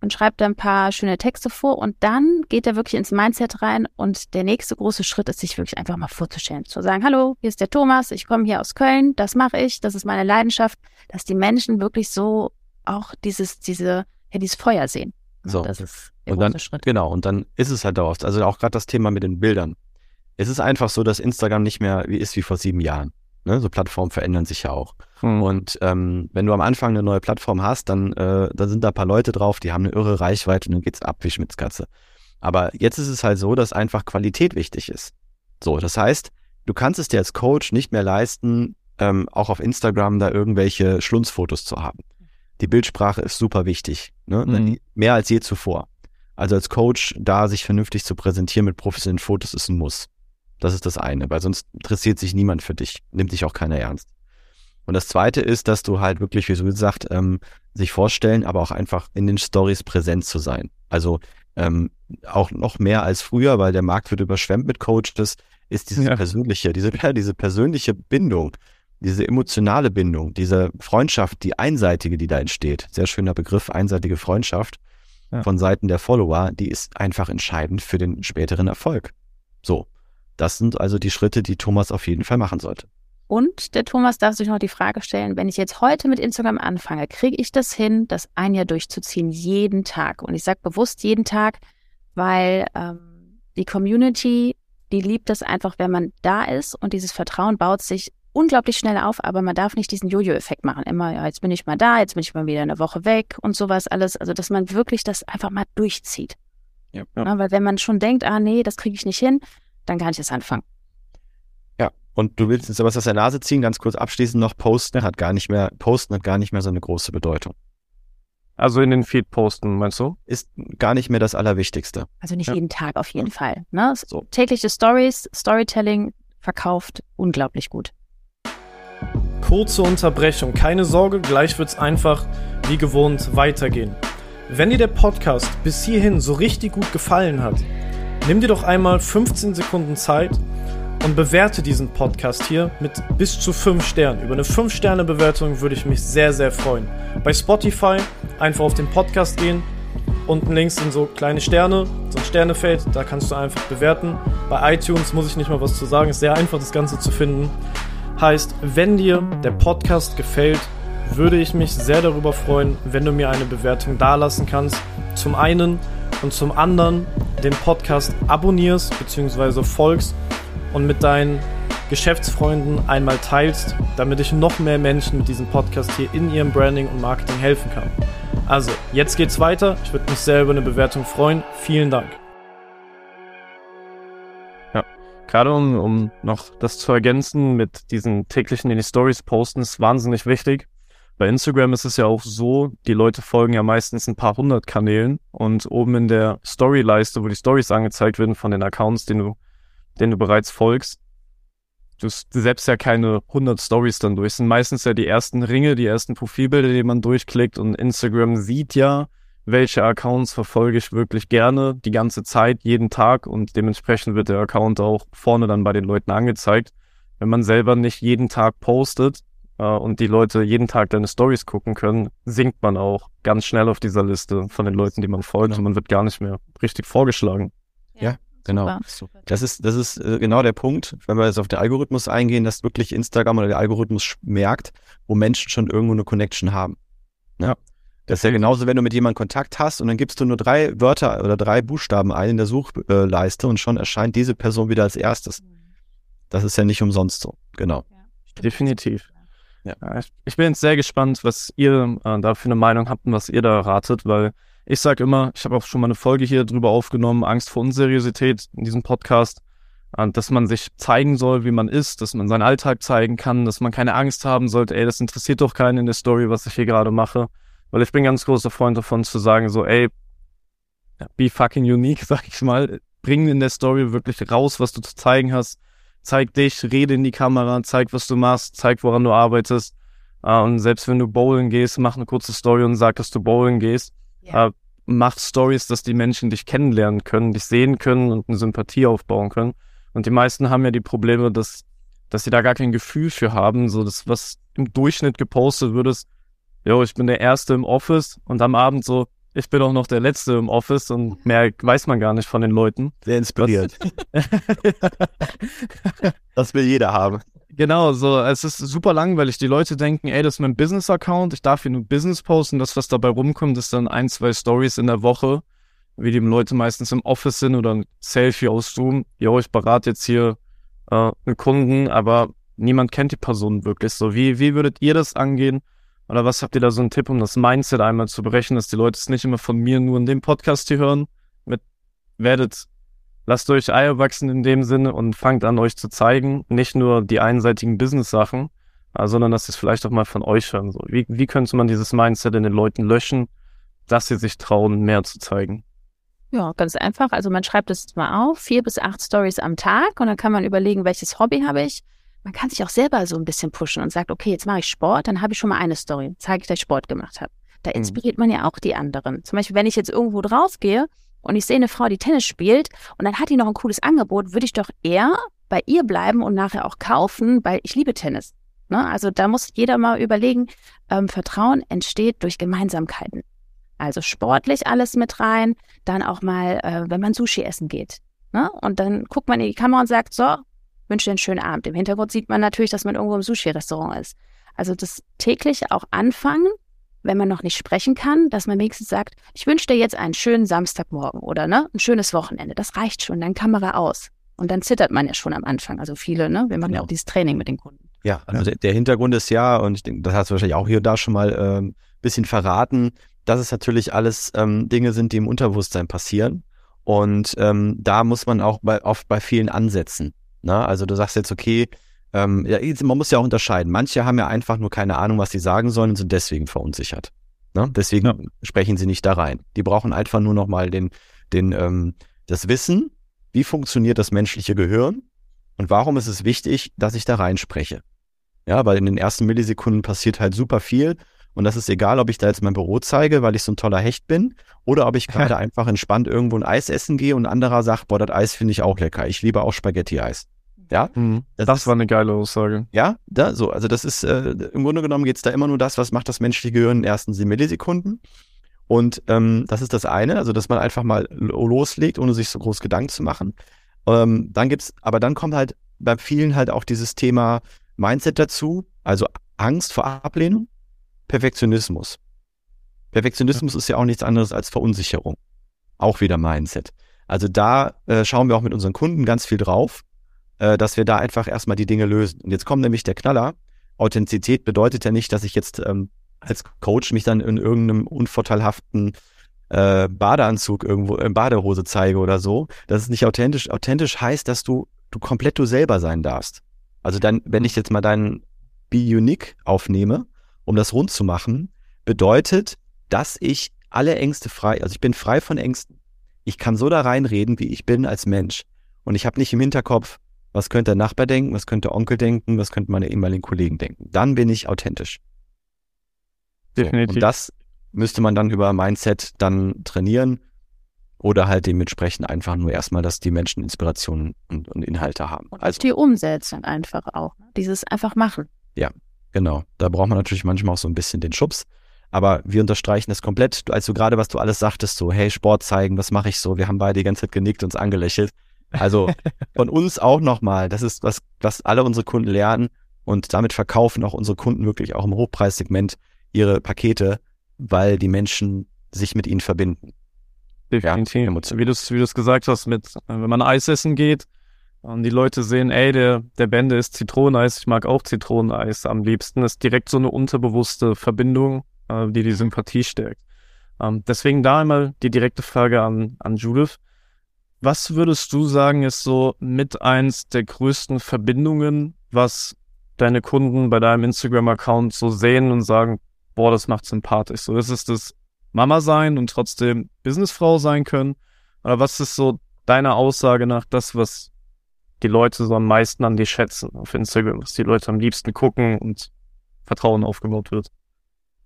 und schreibt ein paar schöne Texte vor und dann geht er wirklich ins Mindset rein und der nächste große Schritt ist, sich wirklich einfach mal vorzustellen. Zu sagen, hallo, hier ist der Thomas, ich komme hier aus Köln, das mache ich, das ist meine Leidenschaft, dass die Menschen wirklich so auch dieses, diese, ja, dieses Feuer sehen. So. Das ist der und dann, Schritt. Genau, und dann ist es halt darauf, also auch gerade das Thema mit den Bildern. Es ist einfach so, dass Instagram nicht mehr wie ist wie vor sieben Jahren. Ne? So Plattformen verändern sich ja auch. Hm. Und ähm, wenn du am Anfang eine neue Plattform hast, dann, äh, dann sind da ein paar Leute drauf, die haben eine irre Reichweite und dann geht's ab wie Schmitzkatze. Aber jetzt ist es halt so, dass einfach Qualität wichtig ist. So, das heißt, du kannst es dir als Coach nicht mehr leisten, ähm, auch auf Instagram da irgendwelche Schlunzfotos zu haben. Die Bildsprache ist super wichtig, ne? Mhm. mehr als je zuvor. Also als Coach da sich vernünftig zu präsentieren mit professionellen Fotos ist ein Muss. Das ist das eine, weil sonst interessiert sich niemand für dich, nimmt dich auch keiner ernst. Und das zweite ist, dass du halt wirklich, wie so gesagt, ähm, sich vorstellen, aber auch einfach in den Stories präsent zu sein. Also ähm, auch noch mehr als früher, weil der Markt wird überschwemmt mit Coaches, ist diese ja. persönliche, diese, diese persönliche Bindung, diese emotionale Bindung, diese Freundschaft, die einseitige, die da entsteht. Sehr schöner Begriff, einseitige Freundschaft ja. von Seiten der Follower, die ist einfach entscheidend für den späteren Erfolg. So. Das sind also die Schritte, die Thomas auf jeden Fall machen sollte. Und der Thomas darf sich noch die Frage stellen, wenn ich jetzt heute mit Instagram anfange, kriege ich das hin, das ein Jahr durchzuziehen, jeden Tag? Und ich sage bewusst jeden Tag, weil ähm, die Community, die liebt das einfach, wenn man da ist und dieses Vertrauen baut sich unglaublich schnell auf, aber man darf nicht diesen Jojo-Effekt machen. Immer, ja, jetzt bin ich mal da, jetzt bin ich mal wieder eine Woche weg und sowas alles. Also, dass man wirklich das einfach mal durchzieht. Ja, ja. Na, weil wenn man schon denkt, ah nee, das kriege ich nicht hin, dann kann ich es anfangen. Ja, und du willst jetzt was aus der Nase ziehen, ganz kurz abschließend noch, posten hat gar nicht mehr, posten hat gar nicht mehr so eine große Bedeutung. Also in den Feed posten, meinst du? Ist gar nicht mehr das Allerwichtigste. Also nicht ja. jeden Tag auf jeden Fall. Ne? So. Tägliche Stories, Storytelling verkauft unglaublich gut. Kurze Unterbrechung, keine Sorge, gleich wird's einfach wie gewohnt weitergehen. Wenn dir der Podcast bis hierhin so richtig gut gefallen hat, Nimm dir doch einmal 15 Sekunden Zeit und bewerte diesen Podcast hier mit bis zu 5 Sternen. Über eine 5-Sterne-Bewertung würde ich mich sehr, sehr freuen. Bei Spotify einfach auf den Podcast gehen. Unten links sind so kleine Sterne, so ein Sternefeld, da kannst du einfach bewerten. Bei iTunes muss ich nicht mal was zu sagen, ist sehr einfach das Ganze zu finden. Heißt, wenn dir der Podcast gefällt, würde ich mich sehr darüber freuen, wenn du mir eine Bewertung dalassen kannst. Zum einen, und zum anderen den Podcast abonnierst bzw. folgst und mit deinen Geschäftsfreunden einmal teilst, damit ich noch mehr Menschen mit diesem Podcast hier in ihrem Branding und Marketing helfen kann. Also, jetzt geht's weiter. Ich würde mich sehr über eine Bewertung freuen. Vielen Dank. Gerade um, um noch das zu ergänzen mit diesen täglichen in die Stories posten, ist wahnsinnig wichtig. Bei Instagram ist es ja auch so, die Leute folgen ja meistens ein paar hundert Kanälen und oben in der Story-Leiste, wo die Stories angezeigt werden von den Accounts, den du, denen du bereits folgst, du selbst ja keine 100 Stories dann durch. Es sind meistens ja die ersten Ringe, die ersten Profilbilder, die man durchklickt und Instagram sieht ja, welche Accounts verfolge ich wirklich gerne, die ganze Zeit, jeden Tag und dementsprechend wird der Account auch vorne dann bei den Leuten angezeigt. Wenn man selber nicht jeden Tag postet, äh, und die Leute jeden Tag deine Stories gucken können, sinkt man auch ganz schnell auf dieser Liste von den Leuten, die man folgt genau. und man wird gar nicht mehr richtig vorgeschlagen. Ja, genau. Super. Das ist, das ist äh, genau der Punkt, wenn wir jetzt auf den Algorithmus eingehen, dass wirklich Instagram oder der Algorithmus merkt, wo Menschen schon irgendwo eine Connection haben. Ja. Das ist ja genauso, wenn du mit jemandem Kontakt hast und dann gibst du nur drei Wörter oder drei Buchstaben ein in der Suchleiste und schon erscheint diese Person wieder als erstes. Das ist ja nicht umsonst so. Genau. Ja, Definitiv. Ja. Ich bin jetzt sehr gespannt, was ihr äh, da für eine Meinung habt und was ihr da ratet, weil ich sage immer, ich habe auch schon mal eine Folge hier drüber aufgenommen, Angst vor Unseriosität in diesem Podcast, äh, dass man sich zeigen soll, wie man ist, dass man seinen Alltag zeigen kann, dass man keine Angst haben sollte, ey, das interessiert doch keinen in der Story, was ich hier gerade mache. Weil ich bin ganz großer Freund davon zu sagen, so, ey, be fucking unique, sag ich mal. Bring in der Story wirklich raus, was du zu zeigen hast zeig dich, rede in die Kamera, zeig, was du machst, zeig, woran du arbeitest. Uh, und selbst wenn du bowlen gehst, mach eine kurze Story und sag, dass du bowlen gehst. Uh, mach Stories, dass die Menschen dich kennenlernen können, dich sehen können und eine Sympathie aufbauen können. Und die meisten haben ja die Probleme, dass, dass sie da gar kein Gefühl für haben. So das, was im Durchschnitt gepostet wird, ist, jo, ich bin der Erste im Office und am Abend so, ich bin auch noch der Letzte im Office und mehr weiß man gar nicht von den Leuten. Sehr inspiriert. das will jeder haben. Genau, so, es ist super langweilig. Die Leute denken, ey, das ist mein Business-Account, ich darf hier nur Business posten. Das, was dabei rumkommt, ist dann ein, zwei Stories in der Woche, wie die Leute meistens im Office sind oder ein Selfie aus Zoom. Jo, ich berate jetzt hier äh, einen Kunden, aber niemand kennt die Person wirklich. So, wie, wie würdet ihr das angehen? Oder was habt ihr da so einen Tipp, um das Mindset einmal zu berechnen, dass die Leute es nicht immer von mir nur in dem Podcast hier hören? Mit werdet, lasst euch Eier wachsen in dem Sinne und fangt an, euch zu zeigen. Nicht nur die einseitigen Business-Sachen, äh, sondern dass sie es vielleicht auch mal von euch hören. So, wie, wie könnte man dieses Mindset in den Leuten löschen, dass sie sich trauen, mehr zu zeigen? Ja, ganz einfach. Also man schreibt es mal auf, vier bis acht Stories am Tag und dann kann man überlegen, welches Hobby habe ich man kann sich auch selber so ein bisschen pushen und sagt, okay, jetzt mache ich Sport, dann habe ich schon mal eine Story, zeige ich, dass ich Sport gemacht habe. Da mhm. inspiriert man ja auch die anderen. Zum Beispiel, wenn ich jetzt irgendwo draufgehe und ich sehe eine Frau, die Tennis spielt und dann hat die noch ein cooles Angebot, würde ich doch eher bei ihr bleiben und nachher auch kaufen, weil ich liebe Tennis. Ne? Also da muss jeder mal überlegen, ähm, Vertrauen entsteht durch Gemeinsamkeiten. Also sportlich alles mit rein, dann auch mal, äh, wenn man Sushi essen geht. Ne? Und dann guckt man in die Kamera und sagt, so, wünsche dir einen schönen Abend. Im Hintergrund sieht man natürlich, dass man irgendwo im Sushi-Restaurant ist. Also das täglich auch anfangen, wenn man noch nicht sprechen kann, dass man wenigstens sagt, ich wünsche dir jetzt einen schönen Samstagmorgen oder ne, ein schönes Wochenende. Das reicht schon, dann Kamera aus. Und dann zittert man ja schon am Anfang. Also viele, ne? Wir machen ja, ja auch dieses Training mit den Kunden. Ja, also der, der Hintergrund ist ja, und ich denke, das hast du wahrscheinlich auch hier und da schon mal ein ähm, bisschen verraten, dass es natürlich alles ähm, Dinge sind, die im Unterbewusstsein passieren. Und ähm, da muss man auch bei, oft bei vielen ansetzen. Na, ne? also du sagst jetzt, okay, ähm, ja, man muss ja auch unterscheiden. Manche haben ja einfach nur keine Ahnung, was sie sagen sollen und sind deswegen verunsichert. Ne? Deswegen ja. sprechen sie nicht da rein. Die brauchen einfach nur noch mal den, den, ähm, das Wissen, wie funktioniert das menschliche Gehirn und warum ist es wichtig, dass ich da reinspreche. Ja, weil in den ersten Millisekunden passiert halt super viel und das ist egal, ob ich da jetzt mein Büro zeige, weil ich so ein toller Hecht bin, oder ob ich gerade einfach entspannt irgendwo ein Eis essen gehe und ein anderer sagt, boah, das Eis finde ich auch lecker. Ich liebe auch Spaghetti-Eis. Ja, mhm. das, das war eine geile Aussage. Ja, da so. Also das ist äh, im Grunde genommen geht es da immer nur das, was macht das menschliche Gehirn in den ersten Millisekunden. Und ähm, das ist das eine, also dass man einfach mal loslegt, ohne sich so groß Gedanken zu machen. Ähm, dann gibt's, aber dann kommt halt bei vielen halt auch dieses Thema Mindset dazu, also Angst vor Ablehnung. Perfektionismus. Perfektionismus ja. ist ja auch nichts anderes als Verunsicherung. Auch wieder Mindset. Also da äh, schauen wir auch mit unseren Kunden ganz viel drauf, äh, dass wir da einfach erstmal die Dinge lösen. Und jetzt kommt nämlich der Knaller. Authentizität bedeutet ja nicht, dass ich jetzt ähm, als Coach mich dann in irgendeinem unvorteilhaften äh, Badeanzug irgendwo in Badehose zeige oder so. Das ist nicht authentisch. Authentisch heißt, dass du du komplett du selber sein darfst. Also dann, wenn ich jetzt mal deinen Be Unique aufnehme, um das rund zu machen, bedeutet, dass ich alle Ängste frei, also ich bin frei von Ängsten. Ich kann so da reinreden, wie ich bin als Mensch. Und ich habe nicht im Hinterkopf, was könnte der Nachbar denken, was könnte der Onkel denken, was könnte meine ehemaligen Kollegen denken. Dann bin ich authentisch. Definitiv. So, und das müsste man dann über Mindset dann trainieren oder halt dementsprechend einfach nur erstmal, dass die Menschen Inspirationen und, und Inhalte haben. Und also die Umsetzung einfach auch. Ne? Dieses einfach machen. Ja, genau. Da braucht man natürlich manchmal auch so ein bisschen den Schubs. Aber wir unterstreichen das komplett. Also gerade, was du alles sagtest, so, hey, Sport zeigen, was mache ich so? Wir haben beide die ganze Zeit genickt, uns angelächelt. Also von uns auch nochmal. Das ist was, was alle unsere Kunden lernen. Und damit verkaufen auch unsere Kunden wirklich auch im Hochpreissegment ihre Pakete, weil die Menschen sich mit ihnen verbinden. Definitiv. Ja, wie du es wie du's gesagt hast, mit, wenn man Eis essen geht und die Leute sehen, ey, der, der Bände ist Zitroneneis, ich mag auch Zitroneneis am liebsten, ist direkt so eine unterbewusste Verbindung, äh, die die Sympathie stärkt. Ähm, deswegen da einmal die direkte Frage an, an Judith. Was würdest du sagen, ist so mit eins der größten Verbindungen, was deine Kunden bei deinem Instagram-Account so sehen und sagen, boah, das macht sympathisch. So ist es das Mama sein und trotzdem Businessfrau sein können? Oder was ist so deiner Aussage nach das, was die Leute so am meisten an dir schätzen auf Instagram, was die Leute am liebsten gucken und Vertrauen aufgebaut wird?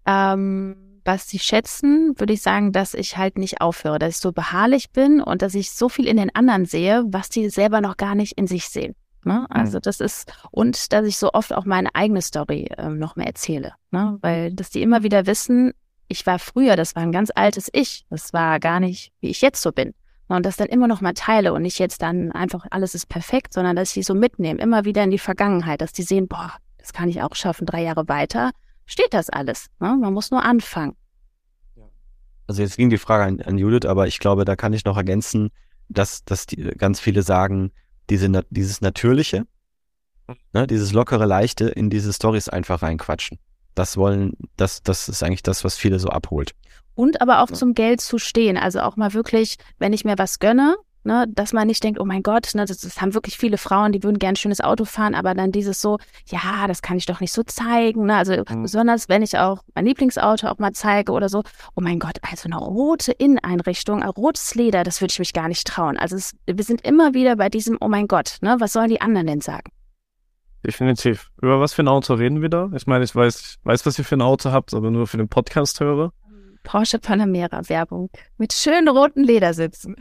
Ähm, was sie schätzen, würde ich sagen, dass ich halt nicht aufhöre, dass ich so beharrlich bin und dass ich so viel in den anderen sehe, was die selber noch gar nicht in sich sehen. Ne? Also das ist, und dass ich so oft auch meine eigene Story ähm, noch mehr erzähle. Ne? Weil, dass die immer wieder wissen, ich war früher, das war ein ganz altes Ich. Das war gar nicht, wie ich jetzt so bin. Und das dann immer noch mal teile und nicht jetzt dann einfach alles ist perfekt, sondern dass ich die so mitnehme, immer wieder in die Vergangenheit, dass die sehen, boah, das kann ich auch schaffen, drei Jahre weiter, steht das alles. Ne? Man muss nur anfangen. Also jetzt ging die Frage an, an, Judith, aber ich glaube, da kann ich noch ergänzen, dass, dass die, ganz viele sagen, diese, dieses Natürliche, ne, dieses lockere, leichte in diese Stories einfach reinquatschen das wollen, das, das ist eigentlich das, was viele so abholt. Und aber auch ja. zum Geld zu stehen. Also auch mal wirklich, wenn ich mir was gönne, ne, dass man nicht denkt, oh mein Gott, ne, das, das haben wirklich viele Frauen, die würden gern ein schönes Auto fahren, aber dann dieses so, ja, das kann ich doch nicht so zeigen. Ne? Also mhm. besonders, wenn ich auch mein Lieblingsauto auch mal zeige oder so, oh mein Gott, also eine rote Inneneinrichtung, ein rotes Leder, das würde ich mich gar nicht trauen. Also es, wir sind immer wieder bei diesem, oh mein Gott, ne, was sollen die anderen denn sagen? Definitiv. Über was für ein Auto reden wir da? Ich meine, ich weiß, ich weiß, was ihr für ein Auto habt, aber nur für den Podcast höre. Porsche Panamera Werbung mit schönen roten Ledersitzen.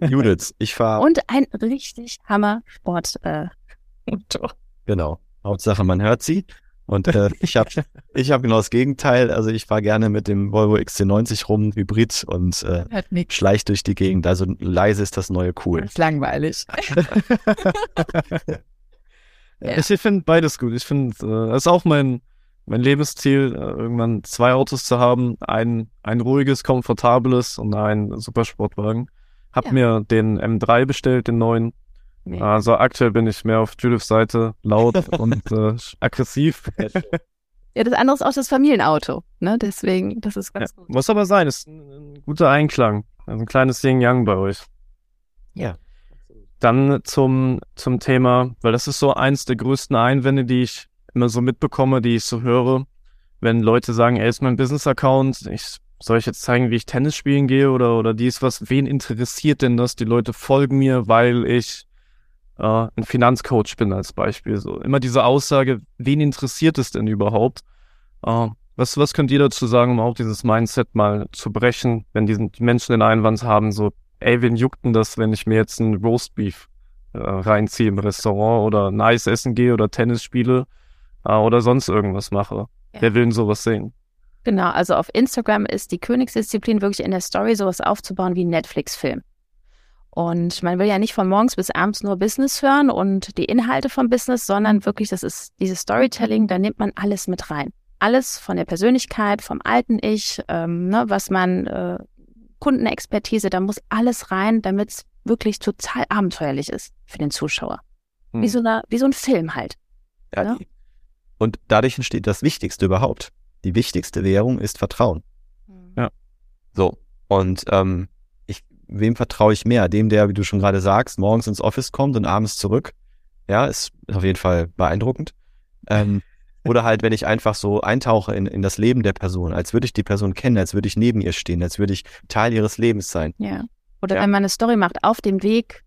Judith, ich fahre. Und ein richtig Hammer Sport äh, Genau. Hauptsache, man hört sie. Und äh, ich habe ich hab genau das Gegenteil. Also ich fahre gerne mit dem Volvo XC90 rum, Hybrid und äh, schleich durch die Gegend. Also leise ist das neue cool. Das ist langweilig. Ja. Ich, finde beides gut. Ich finde, äh, das ist auch mein, mein Lebensziel, äh, irgendwann zwei Autos zu haben. Ein, ein ruhiges, komfortables und ein Supersportwagen. Hab ja. mir den M3 bestellt, den neuen. Nee. Also aktuell bin ich mehr auf Judiths Seite, laut und äh, aggressiv. Ja, das andere ist auch das Familienauto, ne? Deswegen, das ist ganz ja, gut. Muss aber sein, ist ein, ein guter Einklang. Also ein kleines Yin Yang bei euch. Ja. Dann zum, zum Thema, weil das ist so eins der größten Einwände, die ich immer so mitbekomme, die ich so höre, wenn Leute sagen, ey, ist mein Business-Account, ich soll ich jetzt zeigen, wie ich Tennis spielen gehe oder, oder dies was, wen interessiert denn das? Die Leute folgen mir, weil ich äh, ein Finanzcoach bin als Beispiel. So immer diese Aussage, wen interessiert es denn überhaupt? Äh, was, was könnt ihr dazu sagen, um auch dieses Mindset mal zu brechen, wenn die, die Menschen den Einwand haben, so ey, wen juckt denn das, wenn ich mir jetzt ein Roastbeef äh, reinziehe im Restaurant oder nice essen gehe oder Tennis spiele oder sonst irgendwas mache? Ja. Wer will denn sowas sehen? Genau, also auf Instagram ist die Königsdisziplin wirklich in der Story sowas aufzubauen wie ein Netflix-Film. Und man will ja nicht von morgens bis abends nur Business hören und die Inhalte vom Business, sondern wirklich, das ist dieses Storytelling, da nimmt man alles mit rein. Alles von der Persönlichkeit, vom alten Ich, ähm, ne, was man äh, Kundenexpertise, da muss alles rein, damit es wirklich total abenteuerlich ist für den Zuschauer. Hm. Wie, so eine, wie so ein Film halt. Ja, ja? Und dadurch entsteht das Wichtigste überhaupt. Die wichtigste Währung ist Vertrauen. Hm. Ja. So. Und ähm, ich, wem vertraue ich mehr? Dem, der, wie du schon gerade sagst, morgens ins Office kommt und abends zurück. Ja, ist auf jeden Fall beeindruckend. Ähm, oder halt, wenn ich einfach so eintauche in, in das Leben der Person, als würde ich die Person kennen, als würde ich neben ihr stehen, als würde ich Teil ihres Lebens sein. Ja. Oder ja. wenn man eine Story macht auf dem Weg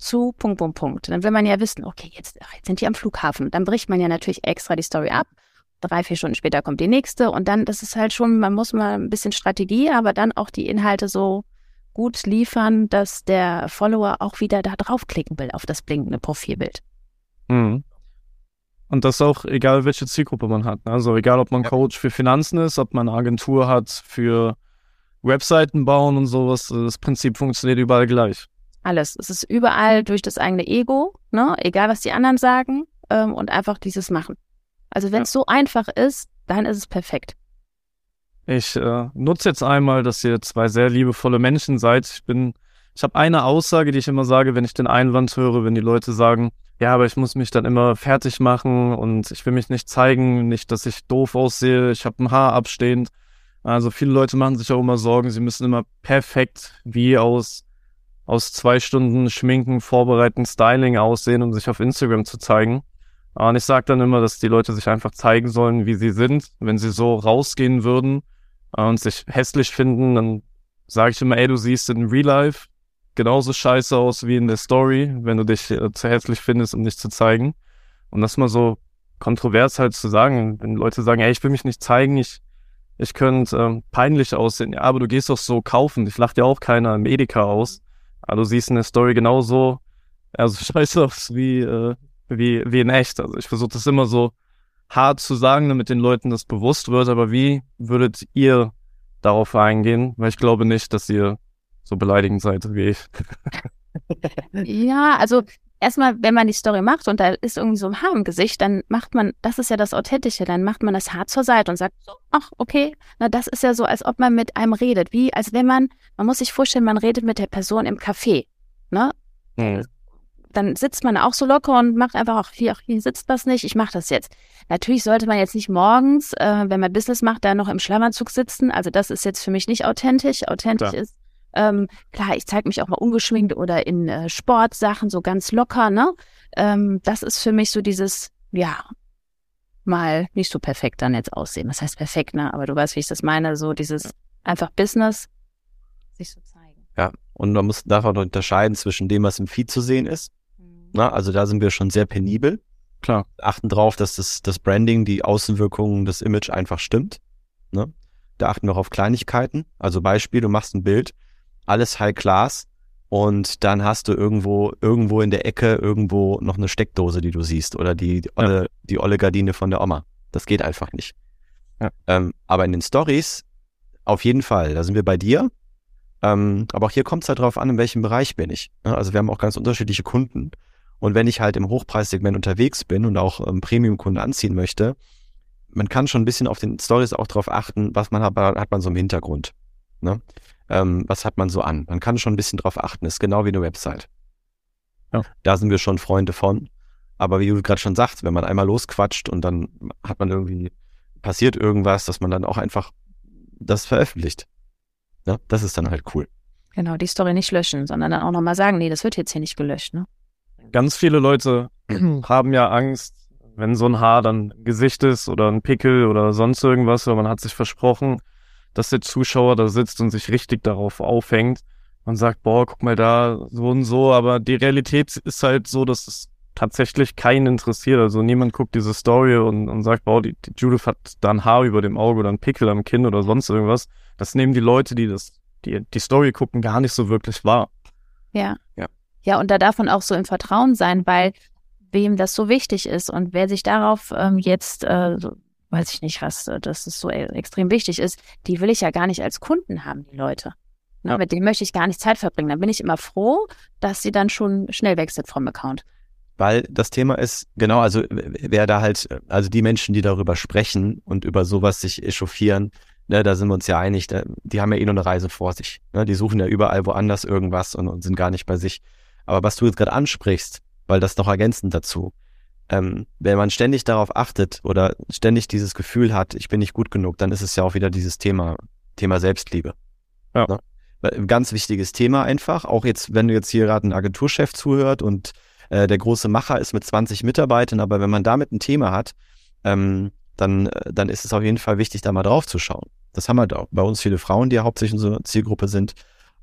zu Punkt, Punkt, Punkt. Dann will man ja wissen, okay, jetzt, jetzt sind die am Flughafen. Dann bricht man ja natürlich extra die Story ab. Drei, vier Stunden später kommt die nächste. Und dann, das ist halt schon, man muss mal ein bisschen Strategie, aber dann auch die Inhalte so gut liefern, dass der Follower auch wieder da draufklicken will auf das blinkende Profilbild. Mhm. Und das auch egal, welche Zielgruppe man hat. Ne? Also egal, ob man Coach für Finanzen ist, ob man eine Agentur hat für Webseiten bauen und sowas. Das Prinzip funktioniert überall gleich. Alles. Es ist überall durch das eigene Ego, ne? egal was die anderen sagen, ähm, und einfach dieses Machen. Also wenn es ja. so einfach ist, dann ist es perfekt. Ich äh, nutze jetzt einmal, dass ihr zwei sehr liebevolle Menschen seid. Ich bin, ich habe eine Aussage, die ich immer sage, wenn ich den Einwand höre, wenn die Leute sagen, ja, aber ich muss mich dann immer fertig machen und ich will mich nicht zeigen, nicht, dass ich doof aussehe, ich habe ein Haar abstehend. Also viele Leute machen sich auch immer Sorgen, sie müssen immer perfekt wie aus, aus zwei Stunden Schminken, Vorbereiten, Styling aussehen, um sich auf Instagram zu zeigen. Und ich sage dann immer, dass die Leute sich einfach zeigen sollen, wie sie sind. Wenn sie so rausgehen würden und sich hässlich finden, dann sage ich immer, ey, du siehst in Real Life genauso scheiße aus wie in der Story, wenn du dich äh, zu hässlich findest, um dich zu zeigen. Und das mal so kontrovers halt zu sagen, wenn Leute sagen, ey, ich will mich nicht zeigen, ich, ich könnte ähm, peinlich aussehen. Ja, aber du gehst doch so kaufen. Ich lacht ja auch keiner im Edeka aus. Aber du siehst in der Story genauso, also scheiße aus wie, äh, wie, wie in echt. Also ich versuche das immer so hart zu sagen, damit den Leuten das bewusst wird. Aber wie würdet ihr darauf eingehen? Weil ich glaube nicht, dass ihr so beleidigend seid wie ich. ja, also erstmal, wenn man die Story macht und da ist irgendwie so ein Haar im Gesicht, dann macht man, das ist ja das Authentische, dann macht man das Haar zur Seite und sagt so, ach, okay, na, das ist ja so, als ob man mit einem redet, wie, als wenn man, man muss sich vorstellen, man redet mit der Person im Café, ne? Mhm. Dann sitzt man auch so locker und macht einfach, ach, hier, hier sitzt was nicht, ich mache das jetzt. Natürlich sollte man jetzt nicht morgens, äh, wenn man Business macht, da noch im Schlammerzug sitzen. Also das ist jetzt für mich nicht authentisch. Authentisch ja. ist, ähm, klar, ich zeige mich auch mal ungeschminkt oder in äh, Sportsachen so ganz locker, ne? Ähm, das ist für mich so dieses, ja, mal nicht so perfekt dann jetzt aussehen. Was heißt perfekt, ne? Aber du weißt, wie ich das meine, so dieses einfach Business sich so zeigen. Ja, und man muss davon unterscheiden zwischen dem, was im Feed zu sehen ist. Mhm. Na, also da sind wir schon sehr penibel. Klar. Achten drauf, dass das, das Branding, die Außenwirkungen, das Image einfach stimmt. Ne? Da achten wir auch auf Kleinigkeiten. Also Beispiel, du machst ein Bild, alles High Class und dann hast du irgendwo, irgendwo in der Ecke irgendwo noch eine Steckdose, die du siehst oder die, die, olle, ja. die olle Gardine von der Oma. Das geht einfach nicht. Ja. Ähm, aber in den Stories auf jeden Fall, da sind wir bei dir. Ähm, aber auch hier kommt es halt drauf an, in welchem Bereich bin ich. Also wir haben auch ganz unterschiedliche Kunden. Und wenn ich halt im Hochpreissegment unterwegs bin und auch ähm, Premium-Kunden anziehen möchte, man kann schon ein bisschen auf den Stories auch darauf achten, was man hat, hat man so im Hintergrund. Ne? Ähm, was hat man so an. Man kann schon ein bisschen drauf achten, ist genau wie eine Website. Ja. Da sind wir schon Freunde von. Aber wie du gerade schon sagst, wenn man einmal losquatscht und dann hat man irgendwie, passiert irgendwas, dass man dann auch einfach das veröffentlicht. Ja, das ist dann halt cool. Genau, die Story nicht löschen, sondern dann auch nochmal sagen, nee, das wird jetzt hier nicht gelöscht, ne? Ganz viele Leute haben ja Angst, wenn so ein Haar dann Gesicht ist oder ein Pickel oder sonst irgendwas, oder man hat sich versprochen, dass der Zuschauer da sitzt und sich richtig darauf aufhängt und sagt, boah, guck mal da, so und so. Aber die Realität ist halt so, dass es tatsächlich keinen interessiert. Also niemand guckt diese Story und, und sagt, boah, die, die Judith hat da ein Haar über dem Auge oder ein Pickel am Kinn oder sonst irgendwas. Das nehmen die Leute, die das, die, die Story gucken, gar nicht so wirklich wahr. Ja. Ja. Ja, und da darf man auch so im Vertrauen sein, weil wem das so wichtig ist und wer sich darauf ähm, jetzt äh, weiß ich nicht was, äh, dass es so e-, extrem wichtig ist, die will ich ja gar nicht als Kunden haben, die Leute. Ne, ja. Mit denen möchte ich gar nicht Zeit verbringen. Dann bin ich immer froh, dass sie dann schon schnell sind vom Account. Weil das Thema ist, genau, also wer da halt, also die Menschen, die darüber sprechen und über sowas sich echauffieren, Ne, da sind wir uns ja einig, da, die haben ja eh nur eine Reise vor sich. Ne? Die suchen ja überall woanders irgendwas und, und sind gar nicht bei sich. Aber was du jetzt gerade ansprichst, weil das noch ergänzend dazu, ähm, wenn man ständig darauf achtet oder ständig dieses Gefühl hat, ich bin nicht gut genug, dann ist es ja auch wieder dieses Thema, Thema Selbstliebe. Ja. Ne? Ganz wichtiges Thema einfach. Auch jetzt, wenn du jetzt hier gerade ein Agenturchef zuhört und äh, der große Macher ist mit 20 Mitarbeitern, aber wenn man damit ein Thema hat, ähm, dann, äh, dann ist es auf jeden Fall wichtig, da mal drauf zu schauen. Das haben halt auch bei uns viele Frauen, die ja hauptsächlich unsere Zielgruppe sind,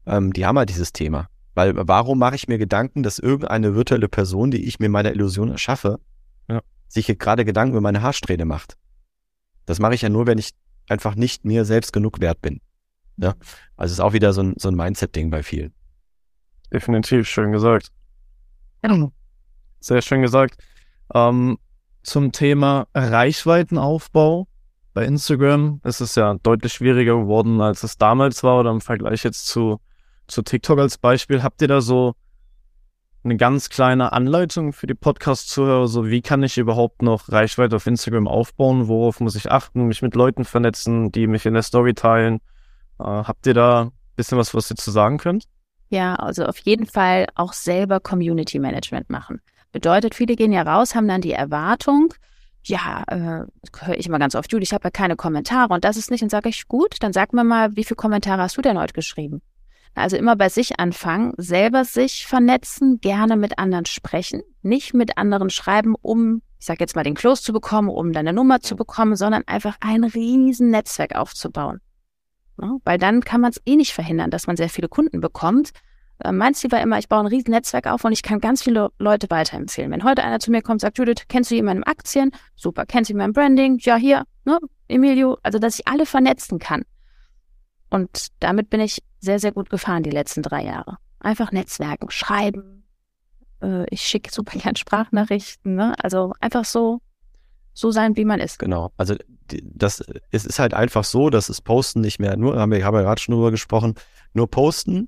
ähm, die haben halt dieses Thema. Weil warum mache ich mir Gedanken, dass irgendeine virtuelle Person, die ich mir meiner Illusion erschaffe, ja. sich hier gerade Gedanken über meine Haarsträhne macht? Das mache ich ja nur, wenn ich einfach nicht mir selbst genug wert bin. Ja? Also ist auch wieder so ein, so ein Mindset-Ding bei vielen. Definitiv, schön gesagt. Sehr schön gesagt. Ähm, zum Thema Reichweitenaufbau bei Instagram ist es ja deutlich schwieriger geworden, als es damals war oder im Vergleich jetzt zu, zu TikTok als Beispiel. Habt ihr da so eine ganz kleine Anleitung für die Podcast-Zuhörer? So, wie kann ich überhaupt noch Reichweite auf Instagram aufbauen? Worauf muss ich achten? Mich mit Leuten vernetzen, die mich in der Story teilen? Äh, habt ihr da ein bisschen was, was ihr zu sagen könnt? Ja, also auf jeden Fall auch selber Community Management machen. Bedeutet, viele gehen ja raus, haben dann die Erwartung, ja, äh, höre ich immer ganz oft, Judy, ich habe ja keine Kommentare und das ist nicht. Und sage ich, gut, dann sag mir mal, wie viele Kommentare hast du denn heute geschrieben? Also immer bei sich anfangen, selber sich vernetzen, gerne mit anderen sprechen, nicht mit anderen schreiben, um, ich sage jetzt mal, den Close zu bekommen, um deine Nummer zu bekommen, sondern einfach ein riesen Netzwerk aufzubauen. Ja, weil dann kann man es eh nicht verhindern, dass man sehr viele Kunden bekommt, äh, mein Ziel war immer, ich baue ein riesen Netzwerk auf und ich kann ganz viele Leute weiterempfehlen. Wenn heute einer zu mir kommt und sagt, Judith, kennst du jemanden im Aktien? Super. Kennst du jemanden im Branding? Ja, hier, ne? Emilio. Also, dass ich alle vernetzen kann. Und damit bin ich sehr, sehr gut gefahren die letzten drei Jahre. Einfach Netzwerken, schreiben. Äh, ich schicke super gern Sprachnachrichten. Ne? Also einfach so, so sein, wie man ist. Genau. Also das, es ist halt einfach so, dass es Posten nicht mehr nur, haben wir, haben wir gerade schon drüber gesprochen, nur Posten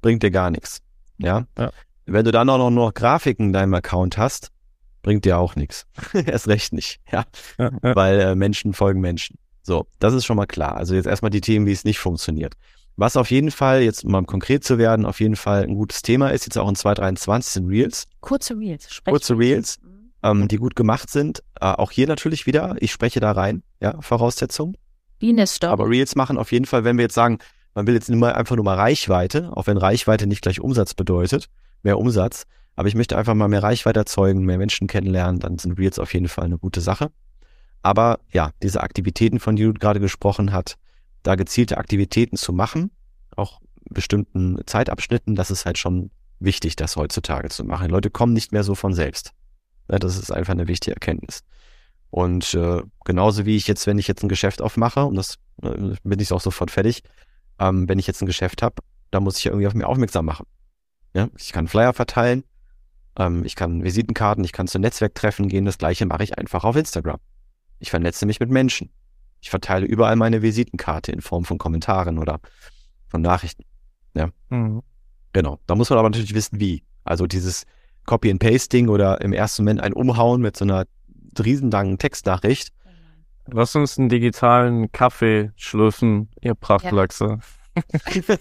bringt dir gar nichts. Ja? ja. Wenn du dann auch noch, noch Grafiken in deinem Account hast, bringt dir auch nichts. Erst recht nicht, ja. ja, ja. Weil äh, Menschen folgen Menschen. So, das ist schon mal klar. Also jetzt erstmal die Themen, wie es nicht funktioniert. Was auf jeden Fall, jetzt um mal konkret zu werden, auf jeden Fall ein gutes Thema ist, jetzt auch in 2023 sind Reels. Kurze Reels. Sprechen. Kurze Reels, mhm. ähm, die gut gemacht sind. Äh, auch hier natürlich wieder, ich spreche da rein, ja, Voraussetzung. Wie eine Story. Aber Reels machen auf jeden Fall, wenn wir jetzt sagen, man will jetzt immer einfach nur mal Reichweite, auch wenn Reichweite nicht gleich Umsatz bedeutet, mehr Umsatz. Aber ich möchte einfach mal mehr Reichweite erzeugen, mehr Menschen kennenlernen, dann sind Reels auf jeden Fall eine gute Sache. Aber ja, diese Aktivitäten, von denen du gerade gesprochen hast, da gezielte Aktivitäten zu machen, auch bestimmten Zeitabschnitten, das ist halt schon wichtig, das heutzutage zu machen. Leute kommen nicht mehr so von selbst. Das ist einfach eine wichtige Erkenntnis. Und äh, genauso wie ich jetzt, wenn ich jetzt ein Geschäft aufmache, und das äh, bin ich auch sofort fertig, ähm, wenn ich jetzt ein Geschäft habe, da muss ich ja irgendwie auf mich aufmerksam machen. Ja, ich kann Flyer verteilen, ähm, ich kann Visitenkarten, ich kann zu Netzwerktreffen gehen. Das gleiche mache ich einfach auf Instagram. Ich vernetze mich mit Menschen. Ich verteile überall meine Visitenkarte in Form von Kommentaren oder von Nachrichten. Ja. Mhm. Genau. Da muss man aber natürlich wissen, wie. Also dieses Copy and Pasting oder im ersten Moment ein Umhauen mit so einer riesenlangen Textnachricht Lass uns einen digitalen Kaffee schlürfen, ihr Prachtlachse. Ja.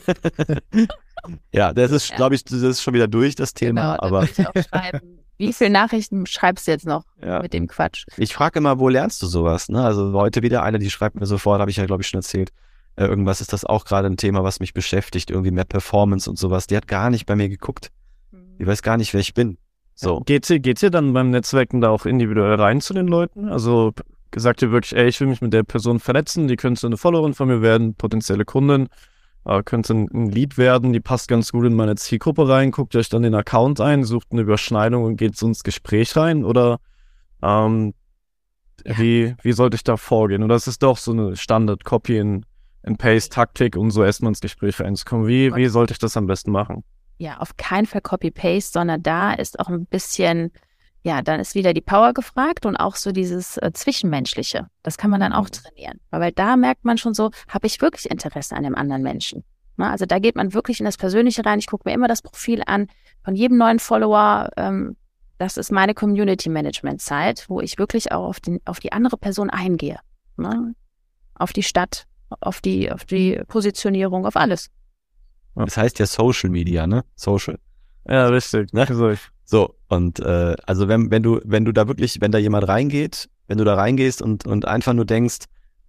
ja, das ist, ja. glaube ich, das ist schon wieder durch, das Thema. Genau, aber Wie viele Nachrichten schreibst du jetzt noch ja. mit dem Quatsch? Ich frage immer, wo lernst du sowas? Ne? Also heute wieder eine, die schreibt mir sofort, habe ich ja, glaube ich, schon erzählt. Äh, irgendwas ist das auch gerade ein Thema, was mich beschäftigt, irgendwie mehr Performance und sowas. Die hat gar nicht bei mir geguckt. Mhm. Die weiß gar nicht, wer ich bin. So. Geht ihr, geht ihr dann beim Netzwerken da auch individuell rein zu den Leuten? Also gesagt ihr wirklich, ey, ich will mich mit der Person vernetzen, die könnte eine Followerin von mir werden, potenzielle Kundin, äh, könnte ein, ein Lead werden, die passt ganz gut in meine Zielgruppe rein, guckt euch dann den Account ein, sucht eine Überschneidung und geht so ins Gespräch rein oder ähm, ja. wie, wie sollte ich da vorgehen? Oder es ist doch so eine Standard-Copy in, in Paste-Taktik, um so erstmal ins Gespräch reinzukommen. Wie, wie sollte ich das am besten machen? Ja, auf keinen Fall Copy-Paste, sondern da ist auch ein bisschen ja, dann ist wieder die Power gefragt und auch so dieses äh, Zwischenmenschliche. Das kann man dann auch mhm. trainieren. Weil da merkt man schon so, habe ich wirklich Interesse an dem anderen Menschen? Na, ne, also da geht man wirklich in das Persönliche rein. Ich gucke mir immer das Profil an von jedem neuen Follower. Ähm, das ist meine Community Management Zeit, wo ich wirklich auch auf, den, auf die andere Person eingehe. Ne? Auf die Stadt, auf die, auf die Positionierung, auf alles. Das heißt ja Social Media, ne? Social. Ja, richtig. Ne? So, so und äh, also wenn, wenn du, wenn du da wirklich, wenn da jemand reingeht, wenn du da reingehst und, und einfach nur denkst,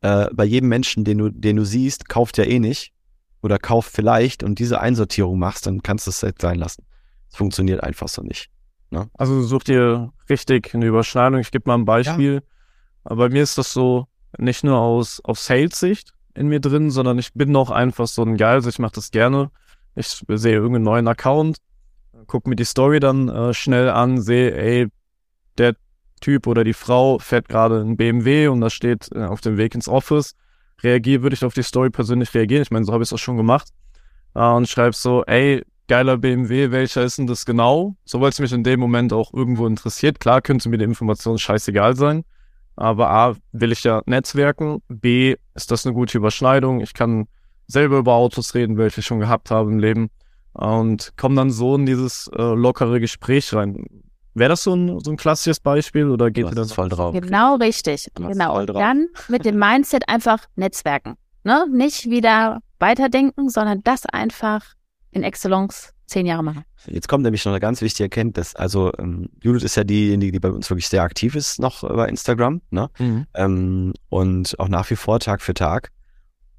äh, bei jedem Menschen, den du, den du siehst, kauft ja eh nicht oder kauft vielleicht und diese Einsortierung machst, dann kannst du es halt sein lassen. Es funktioniert einfach so nicht. Ne? Also such dir richtig eine Überschneidung. Ich gebe mal ein Beispiel. Ja. Bei mir ist das so nicht nur aus, aus Sales-Sicht in mir drin, sondern ich bin auch einfach so ein Geil, also ich mache das gerne. Ich sehe irgendeinen neuen Account, gucke mir die Story dann äh, schnell an, sehe, ey, der Typ oder die Frau fährt gerade ein BMW und da steht äh, auf dem Weg ins Office. Reagiere, würde ich auf die Story persönlich reagieren. Ich meine, so habe ich es auch schon gemacht. Äh, und schreibe so, ey, geiler BMW, welcher ist denn das genau? So, weil es mich in dem Moment auch irgendwo interessiert. Klar könnte mir die Information scheißegal sein. Aber A, will ich ja netzwerken. B, ist das eine gute Überschneidung. Ich kann selber über Autos reden, welche ich schon gehabt habe im Leben. Und komme dann so in dieses äh, lockere Gespräch rein. Wäre das so ein, so ein klassisches Beispiel oder geht ihr das voll drauf? Genau richtig. Genau. Dann mit dem Mindset einfach netzwerken. Ne? Nicht wieder weiterdenken, sondern das einfach in Excellence zehn Jahre machen. Jetzt kommt nämlich noch eine ganz wichtige Erkenntnis. Also ähm, Judith ist ja diejenige, die bei uns wirklich sehr aktiv ist noch bei Instagram, ne? Mhm. Ähm, und auch nach wie vor Tag für Tag.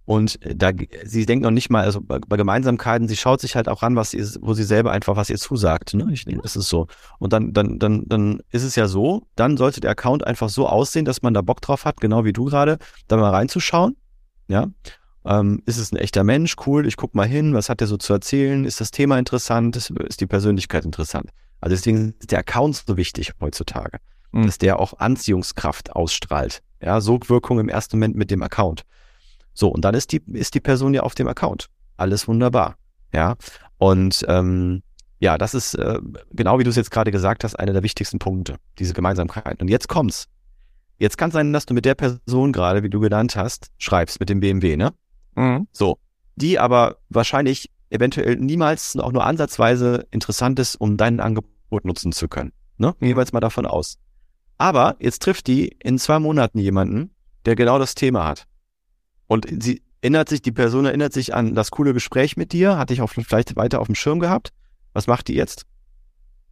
Und da, sie denkt noch nicht mal, also bei, bei Gemeinsamkeiten, sie schaut sich halt auch an, was sie, wo sie selber einfach, was ihr zusagt. Ne? Ich denke, das ist so. Und dann, dann, dann, dann ist es ja so, dann sollte der Account einfach so aussehen, dass man da Bock drauf hat, genau wie du gerade, da mal reinzuschauen. Ja. Ähm, ist es ein echter Mensch? Cool, ich guck mal hin, was hat er so zu erzählen? Ist das Thema interessant? Ist, ist die Persönlichkeit interessant? Also deswegen ist der Account so wichtig heutzutage, mhm. dass der auch Anziehungskraft ausstrahlt. Ja, Sogwirkung im ersten Moment mit dem Account. So, und dann ist die, ist die Person ja auf dem Account. Alles wunderbar. Ja. Und ähm, ja, das ist äh, genau wie du es jetzt gerade gesagt hast, einer der wichtigsten Punkte, diese Gemeinsamkeiten. Und jetzt kommt's. Jetzt kann sein, dass du mit der Person gerade, wie du genannt hast, schreibst mit dem BMW, ne? Mhm. So. Die aber wahrscheinlich eventuell niemals auch nur ansatzweise interessant ist, um dein Angebot nutzen zu können. Ne? Wir jetzt mal davon aus. Aber jetzt trifft die in zwei Monaten jemanden, der genau das Thema hat. Und sie erinnert sich, die Person erinnert sich an das coole Gespräch mit dir, hatte ich auch vielleicht weiter auf dem Schirm gehabt. Was macht die jetzt?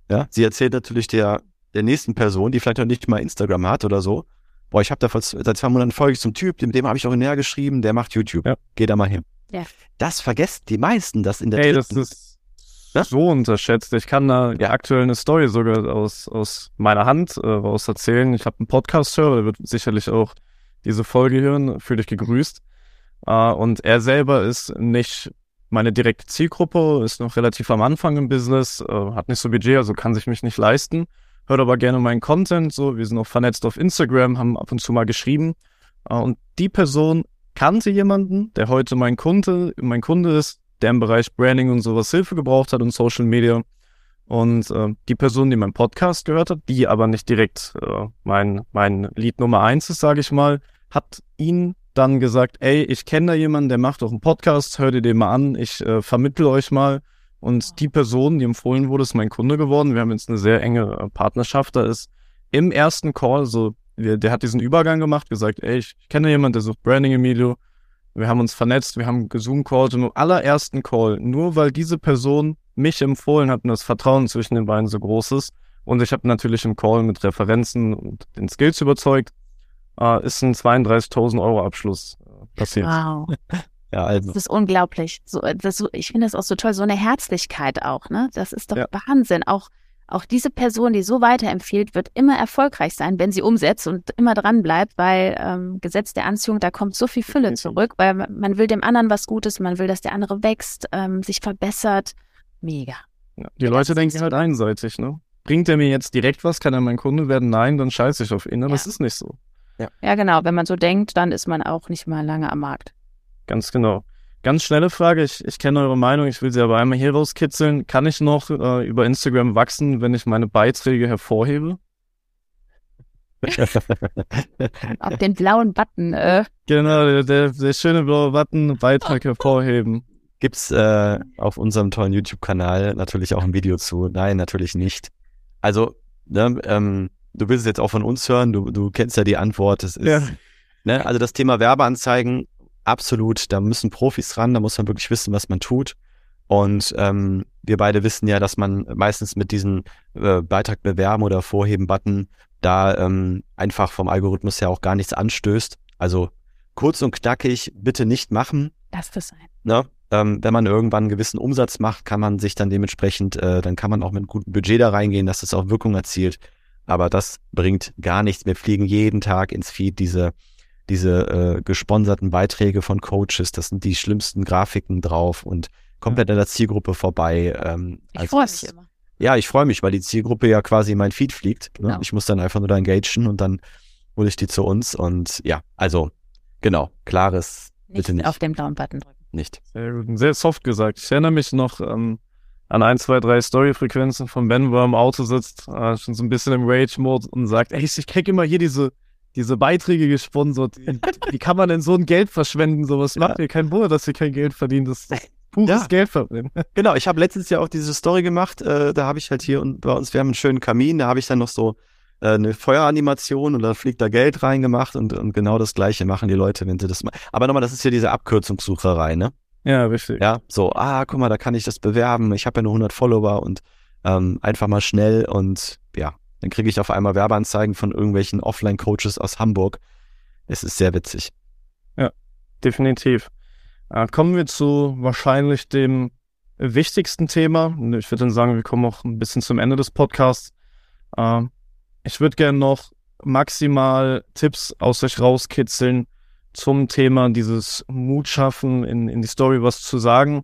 Ja, sie erzählt natürlich der, der nächsten Person, die vielleicht noch nicht mal Instagram hat oder so. Boah, ich habe da vor, seit zwei Monaten folge ich zum Typ, mit dem habe ich auch näher geschrieben, der macht YouTube. Ja. Geh da mal hin. Ja. Das vergessen die meisten, das in der Hey, das ist ja? so unterschätzt. Ich kann da ja. aktuell eine Story sogar aus, aus meiner Hand äh, raus erzählen. Ich habe einen Podcast-Hörer, der wird sicherlich auch diese Folge hören, fühle dich gegrüßt. Uh, und er selber ist nicht meine direkte Zielgruppe, ist noch relativ am Anfang im Business, uh, hat nicht so Budget, also kann sich mich nicht leisten, hört aber gerne meinen Content, so, wir sind auch vernetzt auf Instagram, haben ab und zu mal geschrieben. Uh, und die Person kannte jemanden, der heute mein Kunde, mein Kunde ist, der im Bereich Branding und sowas Hilfe gebraucht hat und Social Media. Und äh, die Person, die meinen Podcast gehört hat, die aber nicht direkt äh, mein, mein Lied Nummer eins ist, sage ich mal, hat ihn dann gesagt, ey, ich kenne da jemanden, der macht auch einen Podcast, hört ihr den mal an, ich äh, vermittle euch mal. Und die Person, die empfohlen wurde, ist mein Kunde geworden. Wir haben jetzt eine sehr enge äh, Partnerschaft. Da ist im ersten Call, so, der, der hat diesen Übergang gemacht, gesagt, ey, ich kenne jemanden, der sucht Branding Emilio. Wir haben uns vernetzt, wir haben gezoom-callt und im allerersten Call, nur weil diese Person mich empfohlen hat und das Vertrauen zwischen den beiden so groß ist. Und ich habe natürlich im Call mit Referenzen und den Skills überzeugt, äh, ist ein 32.000 Euro Abschluss äh, passiert. Wow. ja, also. Das ist unglaublich. So, das, ich finde das auch so toll, so eine Herzlichkeit auch, ne? Das ist doch ja. Wahnsinn. Auch, auch diese Person, die so weiterempfiehlt, wird immer erfolgreich sein, wenn sie umsetzt und immer dran bleibt, weil ähm, Gesetz der Anziehung, da kommt so viel Fülle zurück, weil man will dem anderen was Gutes, man will, dass der andere wächst, ähm, sich verbessert. Mega. Ja, die ja, Leute denken halt einseitig, ne? Bringt er mir jetzt direkt was? Kann er mein Kunde werden? Nein, dann scheiße ich auf ihn. Aber ja. das ist nicht so. Ja. ja, genau. Wenn man so denkt, dann ist man auch nicht mal lange am Markt. Ganz genau. Ganz schnelle Frage. Ich, ich kenne eure Meinung. Ich will sie aber einmal hier rauskitzeln. Kann ich noch äh, über Instagram wachsen, wenn ich meine Beiträge hervorhebe? Auf den blauen Button. Äh. Genau, der, der, der schöne blaue Button, Beitrag hervorheben. Gibt's äh, auf unserem tollen YouTube-Kanal natürlich auch ein Video zu? Nein, natürlich nicht. Also, ne, ähm, du willst es jetzt auch von uns hören, du, du kennst ja die Antwort. Das ist, ja. ne, also das Thema Werbeanzeigen absolut, da müssen Profis ran, da muss man wirklich wissen, was man tut. Und ähm, wir beide wissen ja, dass man meistens mit diesen äh, Beitrag bewerben oder Vorheben-Button da ähm, einfach vom Algorithmus ja auch gar nichts anstößt. Also kurz und knackig, bitte nicht machen. Das wird sein. Ne? Ähm, wenn man irgendwann einen gewissen Umsatz macht, kann man sich dann dementsprechend, äh, dann kann man auch mit einem guten Budget da reingehen, dass es auch Wirkung erzielt. Aber das bringt gar nichts. Wir fliegen jeden Tag ins Feed diese, diese äh, gesponserten Beiträge von Coaches. Das sind die schlimmsten Grafiken drauf und komplett an der Zielgruppe vorbei. Ähm, ich freue mich immer. Ja, ich freue mich, weil die Zielgruppe ja quasi in mein Feed fliegt. Ne? Genau. Ich muss dann einfach nur da engagen und dann hole ich die zu uns. Und ja, also genau, klares. Nicht, bitte nicht. auf den blauen Button drücken. Nicht. Sehr gut. Sehr soft gesagt. Ich erinnere mich noch ähm, an ein, zwei, drei Story-Frequenzen von Ben, wo er im Auto sitzt, äh, schon so ein bisschen im Rage-Mode und sagt, ey, ich krieg immer hier diese, diese Beiträge gesponsert. Wie kann man denn so ein Geld verschwenden? Sowas macht ja. mir kein Wunder, dass ihr kein Geld verdient. Das ist pures ja. Geld verbrennen. Genau, ich habe letztes Jahr auch diese Story gemacht. Äh, da habe ich halt hier und bei uns, wir haben einen schönen Kamin, da habe ich dann noch so eine Feueranimation und da fliegt da Geld reingemacht und, und genau das gleiche machen die Leute, wenn sie das machen. Aber nochmal, das ist ja diese Abkürzungssucherei, ne? Ja, richtig. Ja, so, ah, guck mal, da kann ich das bewerben. Ich habe ja nur 100 Follower und ähm, einfach mal schnell und ja, dann kriege ich auf einmal Werbeanzeigen von irgendwelchen Offline-Coaches aus Hamburg. Es ist sehr witzig. Ja, definitiv. Äh, kommen wir zu wahrscheinlich dem wichtigsten Thema. Ich würde dann sagen, wir kommen auch ein bisschen zum Ende des Podcasts. Äh, ich würde gerne noch maximal Tipps aus euch rauskitzeln zum Thema dieses Mut schaffen, in, in die Story was zu sagen.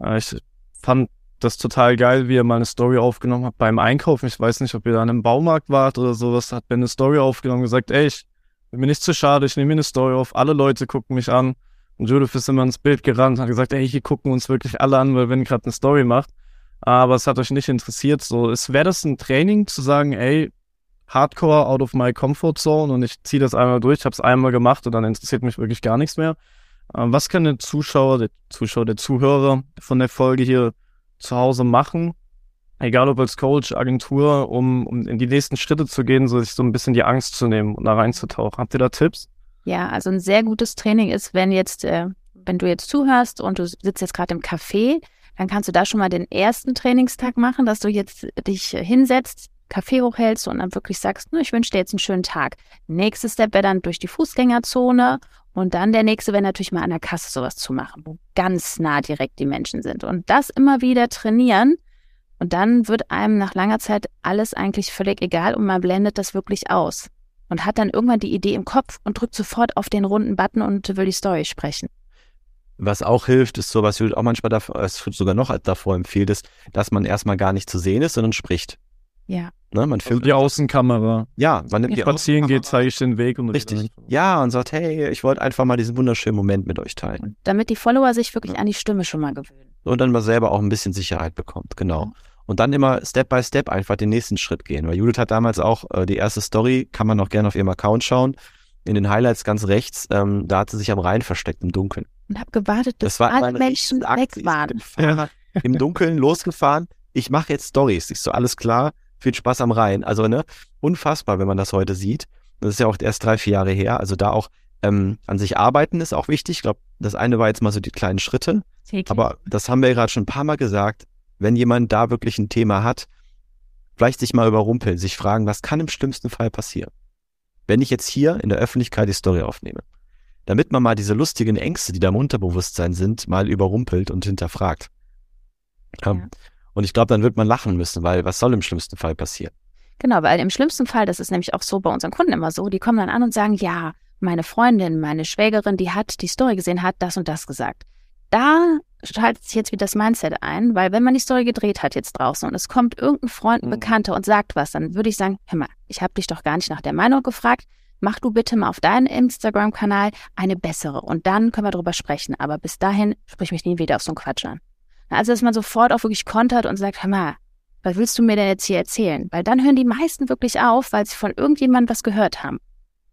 Äh, ich fand das total geil, wie er mal eine Story aufgenommen hat beim Einkaufen. Ich weiß nicht, ob ihr da an einem Baumarkt wart oder sowas. Hat Ben eine Story aufgenommen und gesagt, ey, ich bin mir nicht zu schade, ich nehme mir eine Story auf. Alle Leute gucken mich an. Und Judith ist immer ins Bild gerannt und hat gesagt, ey, hier gucken uns wirklich alle an, weil wenn gerade eine Story macht. Aber es hat euch nicht interessiert. So, es wäre das ein Training zu sagen, ey, Hardcore out of my comfort zone und ich ziehe das einmal durch, habe es einmal gemacht und dann interessiert mich wirklich gar nichts mehr. Ähm, was kann der Zuschauer, der Zuschauer, der Zuhörer von der Folge hier zu Hause machen? Egal ob als Coach, Agentur, um, um in die nächsten Schritte zu gehen, so sich so ein bisschen die Angst zu nehmen und da reinzutauchen. Habt ihr da Tipps? Ja, also ein sehr gutes Training ist, wenn jetzt, äh, wenn du jetzt zuhörst und du sitzt jetzt gerade im Café, dann kannst du da schon mal den ersten Trainingstag machen, dass du jetzt dich hinsetzt, Kaffee hochhältst und dann wirklich sagst, ich wünsche dir jetzt einen schönen Tag. Nächstes Step wäre dann durch die Fußgängerzone und dann der nächste wäre natürlich mal an der Kasse sowas zu machen, wo ganz nah direkt die Menschen sind. Und das immer wieder trainieren und dann wird einem nach langer Zeit alles eigentlich völlig egal und man blendet das wirklich aus und hat dann irgendwann die Idee im Kopf und drückt sofort auf den runden Button und will die Story sprechen. Was auch hilft, ist so, was Judith auch manchmal es sogar noch davor empfiehlt, ist, dass man erstmal gar nicht zu sehen ist, sondern spricht. Ja. Ne, man filmt die Außenkamera. Ja, man nimmt die Spazieren geht, zeige ich den Weg und richtig. Ja, und sagt, hey, ich wollte einfach mal diesen wunderschönen Moment mit euch teilen. Damit die Follower sich wirklich ja. an die Stimme schon mal gewöhnen. Und dann mal selber auch ein bisschen Sicherheit bekommt, genau. Ja und dann immer Step by Step einfach den nächsten Schritt gehen. Weil Judith hat damals auch äh, die erste Story, kann man auch gerne auf ihrem Account schauen. In den Highlights ganz rechts, ähm, da hat sie sich am Rhein versteckt im Dunkeln. Und habe gewartet, dass alle Menschen weg waren. Im Dunkeln losgefahren. Ich mache jetzt Stories. Ich so, alles klar, viel Spaß am Rhein. Also, ne, unfassbar, wenn man das heute sieht. Das ist ja auch erst drei, vier Jahre her. Also da auch ähm, an sich arbeiten ist auch wichtig. Ich glaube, das eine war jetzt mal so die kleinen Schritte. Täglich. Aber das haben wir gerade schon ein paar Mal gesagt wenn jemand da wirklich ein Thema hat, vielleicht sich mal überrumpeln, sich fragen, was kann im schlimmsten Fall passieren? Wenn ich jetzt hier in der Öffentlichkeit die Story aufnehme, damit man mal diese lustigen Ängste, die da im Unterbewusstsein sind, mal überrumpelt und hinterfragt. Ja. Und ich glaube, dann wird man lachen müssen, weil was soll im schlimmsten Fall passieren? Genau, weil im schlimmsten Fall, das ist nämlich auch so bei unseren Kunden immer so, die kommen dann an und sagen, ja, meine Freundin, meine Schwägerin, die hat die Story gesehen, hat das und das gesagt. Da schaltet sich jetzt wieder das Mindset ein, weil wenn man die Story gedreht hat jetzt draußen und es kommt irgendein Freund, ein mhm. Bekannter und sagt was, dann würde ich sagen, hör mal, ich habe dich doch gar nicht nach der Meinung gefragt, mach du bitte mal auf deinen Instagram-Kanal eine bessere und dann können wir darüber sprechen. Aber bis dahin sprich mich nie wieder auf so einen Quatsch an. Also, dass man sofort auch wirklich kontert und sagt, hör mal, was willst du mir denn jetzt hier erzählen? Weil dann hören die meisten wirklich auf, weil sie von irgendjemandem was gehört haben.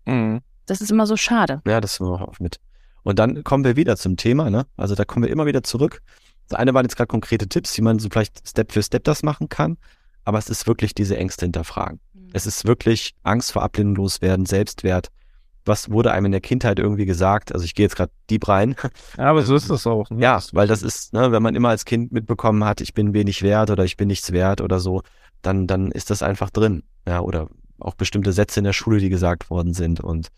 Mhm. Das ist immer so schade. Ja, das ist immer auch mit. Und dann kommen wir wieder zum Thema, ne? Also da kommen wir immer wieder zurück. Das eine waren jetzt gerade konkrete Tipps, wie man so vielleicht Step für Step das machen kann. Aber es ist wirklich diese Ängste hinterfragen. Mhm. Es ist wirklich Angst vor Ablehnung loswerden, Selbstwert. Was wurde einem in der Kindheit irgendwie gesagt. Also ich gehe jetzt gerade deep rein. Ja, aber so ist das auch. Ne? Ja, weil das ist, ne, wenn man immer als Kind mitbekommen hat, ich bin wenig wert oder ich bin nichts wert oder so, dann, dann ist das einfach drin. Ja, oder auch bestimmte Sätze in der Schule, die gesagt worden sind und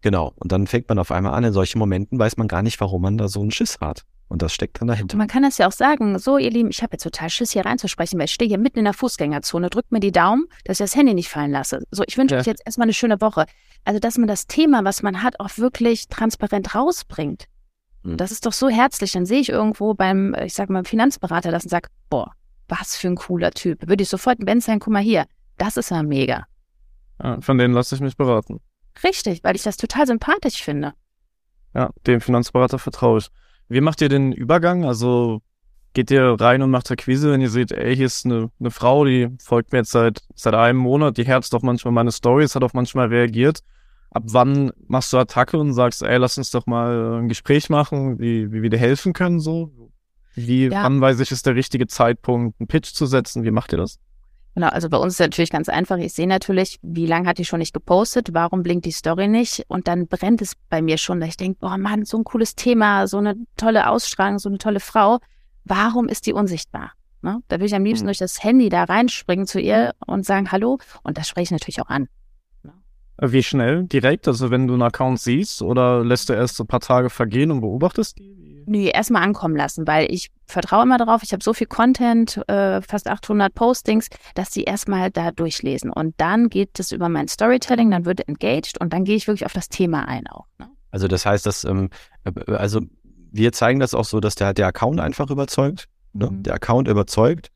genau. Und dann fängt man auf einmal an, in solchen Momenten weiß man gar nicht, warum man da so einen Schiss hat. Und das steckt dann dahinter. Man kann das ja auch sagen, so ihr Lieben, ich habe jetzt total Schiss hier reinzusprechen, weil ich stehe hier mitten in der Fußgängerzone, drückt mir die Daumen, dass ich das Handy nicht fallen lasse. So, ich wünsche ja. euch jetzt erstmal eine schöne Woche. Also, dass man das Thema, was man hat, auch wirklich transparent rausbringt. Mhm. Das ist doch so herzlich. Dann sehe ich irgendwo beim, ich sag mal, Finanzberater das und sage, boah, was für ein cooler Typ. Würde ich sofort ein Benz sein, guck mal hier, das ist ja mega. Ja, von denen lasse ich mich beraten. Richtig, weil ich das total sympathisch finde. Ja, dem Finanzberater vertraue ich. Wie macht ihr den Übergang? Also geht ihr rein und macht Akquise, wenn ihr seht, ey, hier ist eine, eine Frau, die folgt mir jetzt seit, seit einem Monat, die herzt auch manchmal meine Stories, hat auch manchmal reagiert. Ab wann machst du Attacke und sagst, ey, lass uns doch mal ein Gespräch machen, wie, wie wir dir helfen können, so? Wie, ja. wann weiß ich, ist der richtige Zeitpunkt, einen Pitch zu setzen? Wie macht ihr das? Genau, also bei uns ist es natürlich ganz einfach. Ich sehe natürlich, wie lange hat die schon nicht gepostet, warum blinkt die Story nicht? Und dann brennt es bei mir schon, dass ich denke, boah Mann, so ein cooles Thema, so eine tolle Ausstrahlung, so eine tolle Frau. Warum ist die unsichtbar? Ne? Da will ich am liebsten mhm. durch das Handy da reinspringen zu ihr und sagen Hallo. Und das spreche ich natürlich auch an. Ne? Wie schnell? Direkt? Also wenn du einen Account siehst oder lässt du erst ein paar Tage vergehen und beobachtest die? Nee, erstmal ankommen lassen, weil ich vertraue immer darauf, ich habe so viel Content, äh, fast 800 Postings, dass die erstmal da durchlesen. Und dann geht es über mein Storytelling, dann wird engaged und dann gehe ich wirklich auf das Thema ein auch. Ne? Also das heißt, dass, ähm, äh, also wir zeigen das auch so, dass der, der Account einfach überzeugt. Ne? Mhm. Der Account überzeugt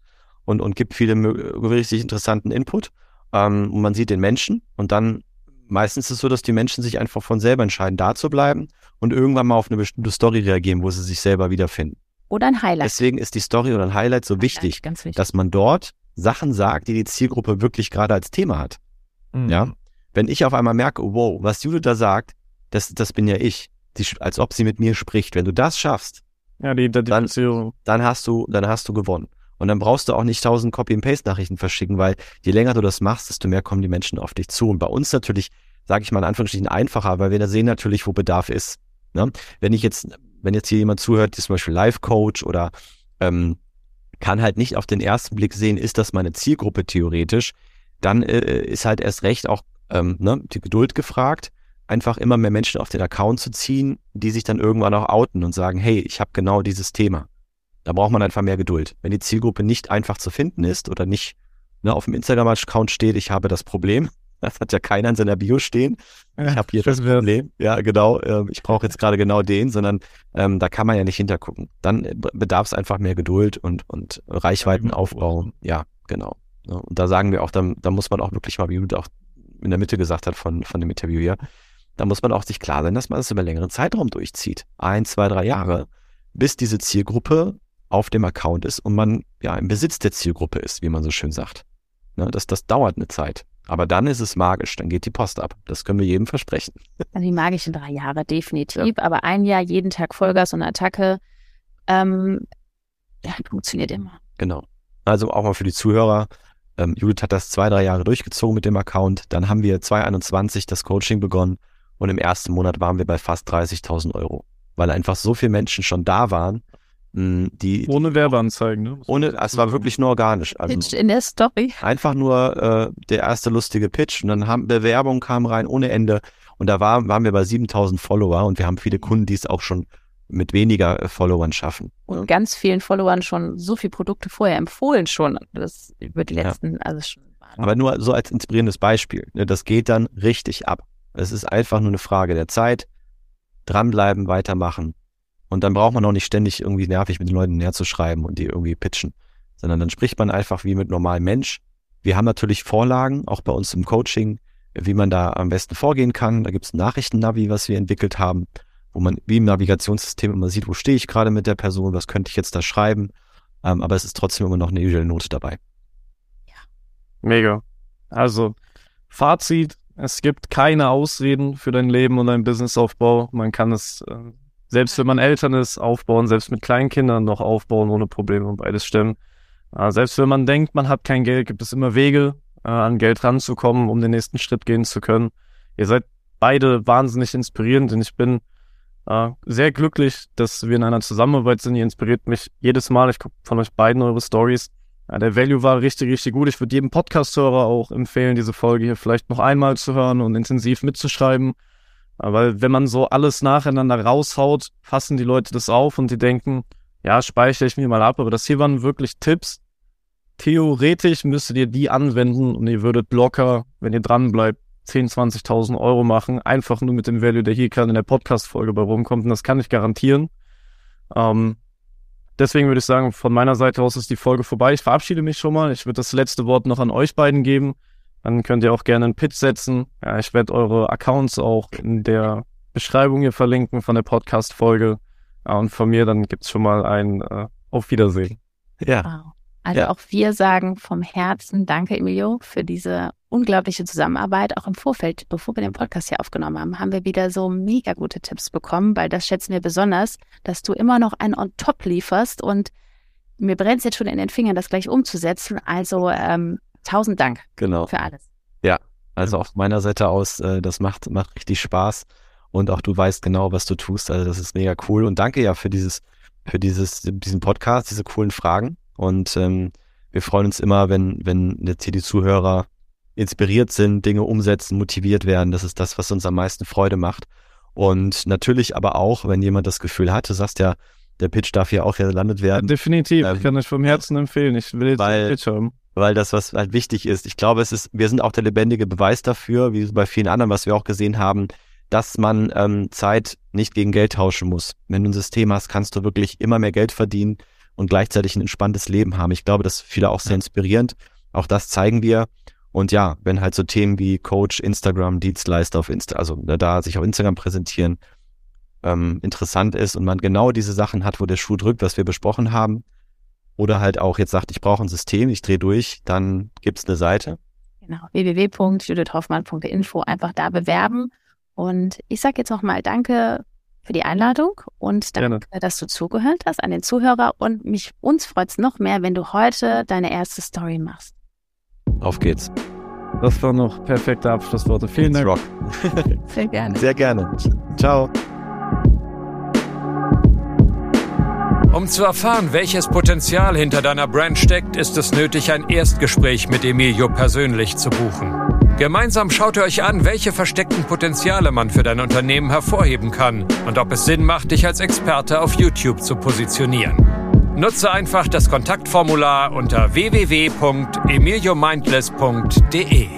und, und gibt viele richtig interessanten Input. Ähm, und man sieht den Menschen und dann meistens ist es so, dass die Menschen sich einfach von selber entscheiden, da zu bleiben und irgendwann mal auf eine bestimmte Story reagieren, wo sie sich selber wiederfinden. Oder ein Highlight. Deswegen ist die Story oder ein Highlight so wichtig, wichtig, dass man dort Sachen sagt, die die Zielgruppe wirklich gerade als Thema hat. Mhm. Ja. Wenn ich auf einmal merke, wow, was Judith da sagt, das, das bin ja ich, die, als ob sie mit mir spricht. Wenn du das schaffst, ja, die dann, dann hast du, dann hast du gewonnen. Und dann brauchst du auch nicht tausend Copy-and-Paste-Nachrichten verschicken, weil je länger du das machst, desto mehr kommen die Menschen auf dich zu. Und bei uns natürlich, sage ich mal in Anführungsstrichen, einfacher, weil wir da sehen natürlich, wo Bedarf ist. Ne? Wenn ich jetzt, wenn jetzt hier jemand zuhört, die zum Beispiel Life-Coach oder ähm, kann halt nicht auf den ersten Blick sehen, ist das meine Zielgruppe theoretisch, dann äh, ist halt erst recht auch ähm, ne, die Geduld gefragt, einfach immer mehr Menschen auf den Account zu ziehen, die sich dann irgendwann auch outen und sagen, hey, ich habe genau dieses Thema. Da braucht man einfach mehr Geduld. Wenn die Zielgruppe nicht einfach zu finden ist oder nicht ne, auf dem Instagram-Account steht, ich habe das Problem, das hat ja keiner in seiner Bio stehen. Ich habe hier das Problem. Ja, genau. Äh, ich brauche jetzt gerade genau den, sondern ähm, da kann man ja nicht hintergucken. Dann äh, bedarf es einfach mehr Geduld und, und Reichweitenaufbau. Ja, genau. Ja, und da sagen wir auch, da, da muss man auch wirklich mal, wie du auch in der Mitte gesagt hat von, von dem Interview hier, da muss man auch sich klar sein, dass man das über längeren Zeitraum durchzieht. Ein, zwei, drei Jahre, bis diese Zielgruppe auf dem Account ist und man ja im Besitz der Zielgruppe ist, wie man so schön sagt. Ne, das, das dauert eine Zeit. Aber dann ist es magisch, dann geht die Post ab. Das können wir jedem versprechen. Also die magischen drei Jahre, definitiv. Ja. Aber ein Jahr, jeden Tag Vollgas und Attacke, ähm, ja, funktioniert immer. Genau. Also auch mal für die Zuhörer. Ähm, Judith hat das zwei, drei Jahre durchgezogen mit dem Account. Dann haben wir 2021 das Coaching begonnen und im ersten Monat waren wir bei fast 30.000 Euro, weil einfach so viele Menschen schon da waren, die, ohne Werbeanzeigen, ne? Ohne, es war wirklich nur organisch. Also Pitch in der Story. Einfach nur äh, der erste lustige Pitch und dann haben Bewerbungen kamen rein ohne Ende und da war, waren wir bei 7000 Follower und wir haben viele Kunden, die es auch schon mit weniger äh, Followern schaffen. Und ganz vielen Followern schon so viele Produkte vorher empfohlen schon. Das über die letzten, ja. also schon. Aber nur so als inspirierendes Beispiel. Ne, das geht dann richtig ab. Es ist einfach nur eine Frage der Zeit. Dranbleiben, weitermachen und dann braucht man auch nicht ständig irgendwie nervig mit den Leuten näher zu schreiben und die irgendwie pitchen, sondern dann spricht man einfach wie mit normalem Mensch. Wir haben natürlich Vorlagen, auch bei uns im Coaching, wie man da am besten vorgehen kann. Da gibt es ein Nachrichten-Navi, was wir entwickelt haben, wo man wie im Navigationssystem immer sieht, wo stehe ich gerade mit der Person, was könnte ich jetzt da schreiben. Ähm, aber es ist trotzdem immer noch eine visuelle Note dabei. Ja. Mega. Also, Fazit, es gibt keine Ausreden für dein Leben und dein Businessaufbau. Man kann es äh, selbst wenn man Eltern ist, aufbauen, selbst mit Kleinkindern noch aufbauen ohne Probleme und beides stimmen. Äh, selbst wenn man denkt, man hat kein Geld, gibt es immer Wege, äh, an Geld ranzukommen, um den nächsten Schritt gehen zu können. Ihr seid beide wahnsinnig inspirierend und ich bin äh, sehr glücklich, dass wir in einer Zusammenarbeit sind. Ihr inspiriert mich jedes Mal. Ich gucke von euch beiden eure Stories. Ja, der Value war richtig, richtig gut. Ich würde jedem Podcast-Hörer auch empfehlen, diese Folge hier vielleicht noch einmal zu hören und intensiv mitzuschreiben. Weil wenn man so alles nacheinander raushaut, fassen die Leute das auf und die denken, ja, speichere ich mir mal ab. Aber das hier waren wirklich Tipps. Theoretisch müsstet ihr die anwenden und ihr würdet locker, wenn ihr dran bleibt, 10, 20.000 Euro machen. Einfach nur mit dem Value, der hier gerade in der Podcast-Folge bei rumkommt. Und das kann ich garantieren. Ähm, deswegen würde ich sagen, von meiner Seite aus ist die Folge vorbei. Ich verabschiede mich schon mal. Ich würde das letzte Wort noch an euch beiden geben. Dann könnt ihr auch gerne einen Pitch setzen. Ja, ich werde eure Accounts auch in der Beschreibung hier verlinken von der Podcast-Folge. Ja, und von mir dann gibt's schon mal ein äh, Auf Wiedersehen. Ja. Wow. Also ja. auch wir sagen vom Herzen Danke, Emilio, für diese unglaubliche Zusammenarbeit. Auch im Vorfeld, bevor wir den Podcast hier aufgenommen haben, haben wir wieder so mega gute Tipps bekommen, weil das schätzen wir besonders, dass du immer noch einen on top lieferst und mir brennt es jetzt schon in den Fingern, das gleich umzusetzen. Also ähm, tausend Dank genau. für alles. Ja, also auf meiner Seite aus, äh, das macht, macht richtig Spaß und auch du weißt genau, was du tust. Also das ist mega cool und danke ja für dieses, für dieses, diesen Podcast, diese coolen Fragen. Und ähm, wir freuen uns immer, wenn, wenn jetzt hier die Zuhörer inspiriert sind, Dinge umsetzen, motiviert werden. Das ist das, was uns am meisten Freude macht. Und natürlich aber auch, wenn jemand das Gefühl hat, du sagst ja, der Pitch darf hier auch gelandet werden. Definitiv, ähm, ich kann euch vom Herzen empfehlen. Ich will jetzt weil, einen Pitch haben. Weil das, was halt wichtig ist, ich glaube, es ist, wir sind auch der lebendige Beweis dafür, wie bei vielen anderen, was wir auch gesehen haben, dass man ähm, Zeit nicht gegen Geld tauschen muss. Wenn du ein System hast, kannst du wirklich immer mehr Geld verdienen und gleichzeitig ein entspanntes Leben haben. Ich glaube, das ist viele auch sehr inspirierend. Auch das zeigen wir. Und ja, wenn halt so Themen wie Coach, Instagram, Dienstleister auf Insta, also ne, da sich auf Instagram präsentieren, ähm, interessant ist und man genau diese Sachen hat, wo der Schuh drückt, was wir besprochen haben, oder halt auch jetzt sagt, ich brauche ein System, ich drehe durch, dann gibt's eine Seite. Genau, www.judithhoffmann.info, einfach da bewerben. Und ich sage jetzt nochmal Danke für die Einladung und danke, Gerne. dass du zugehört hast an den Zuhörer. Und mich, uns freut es noch mehr, wenn du heute deine erste Story machst. Auf geht's. Das waren noch perfekte Abschlussworte. Vielen Dank. Rock. Sehr gerne. Sehr gerne. Ciao. Um zu erfahren, welches Potenzial hinter deiner Brand steckt, ist es nötig, ein Erstgespräch mit Emilio persönlich zu buchen. Gemeinsam schaut ihr euch an, welche versteckten Potenziale man für dein Unternehmen hervorheben kann und ob es Sinn macht, dich als Experte auf YouTube zu positionieren. Nutze einfach das Kontaktformular unter www.emiliomindless.de.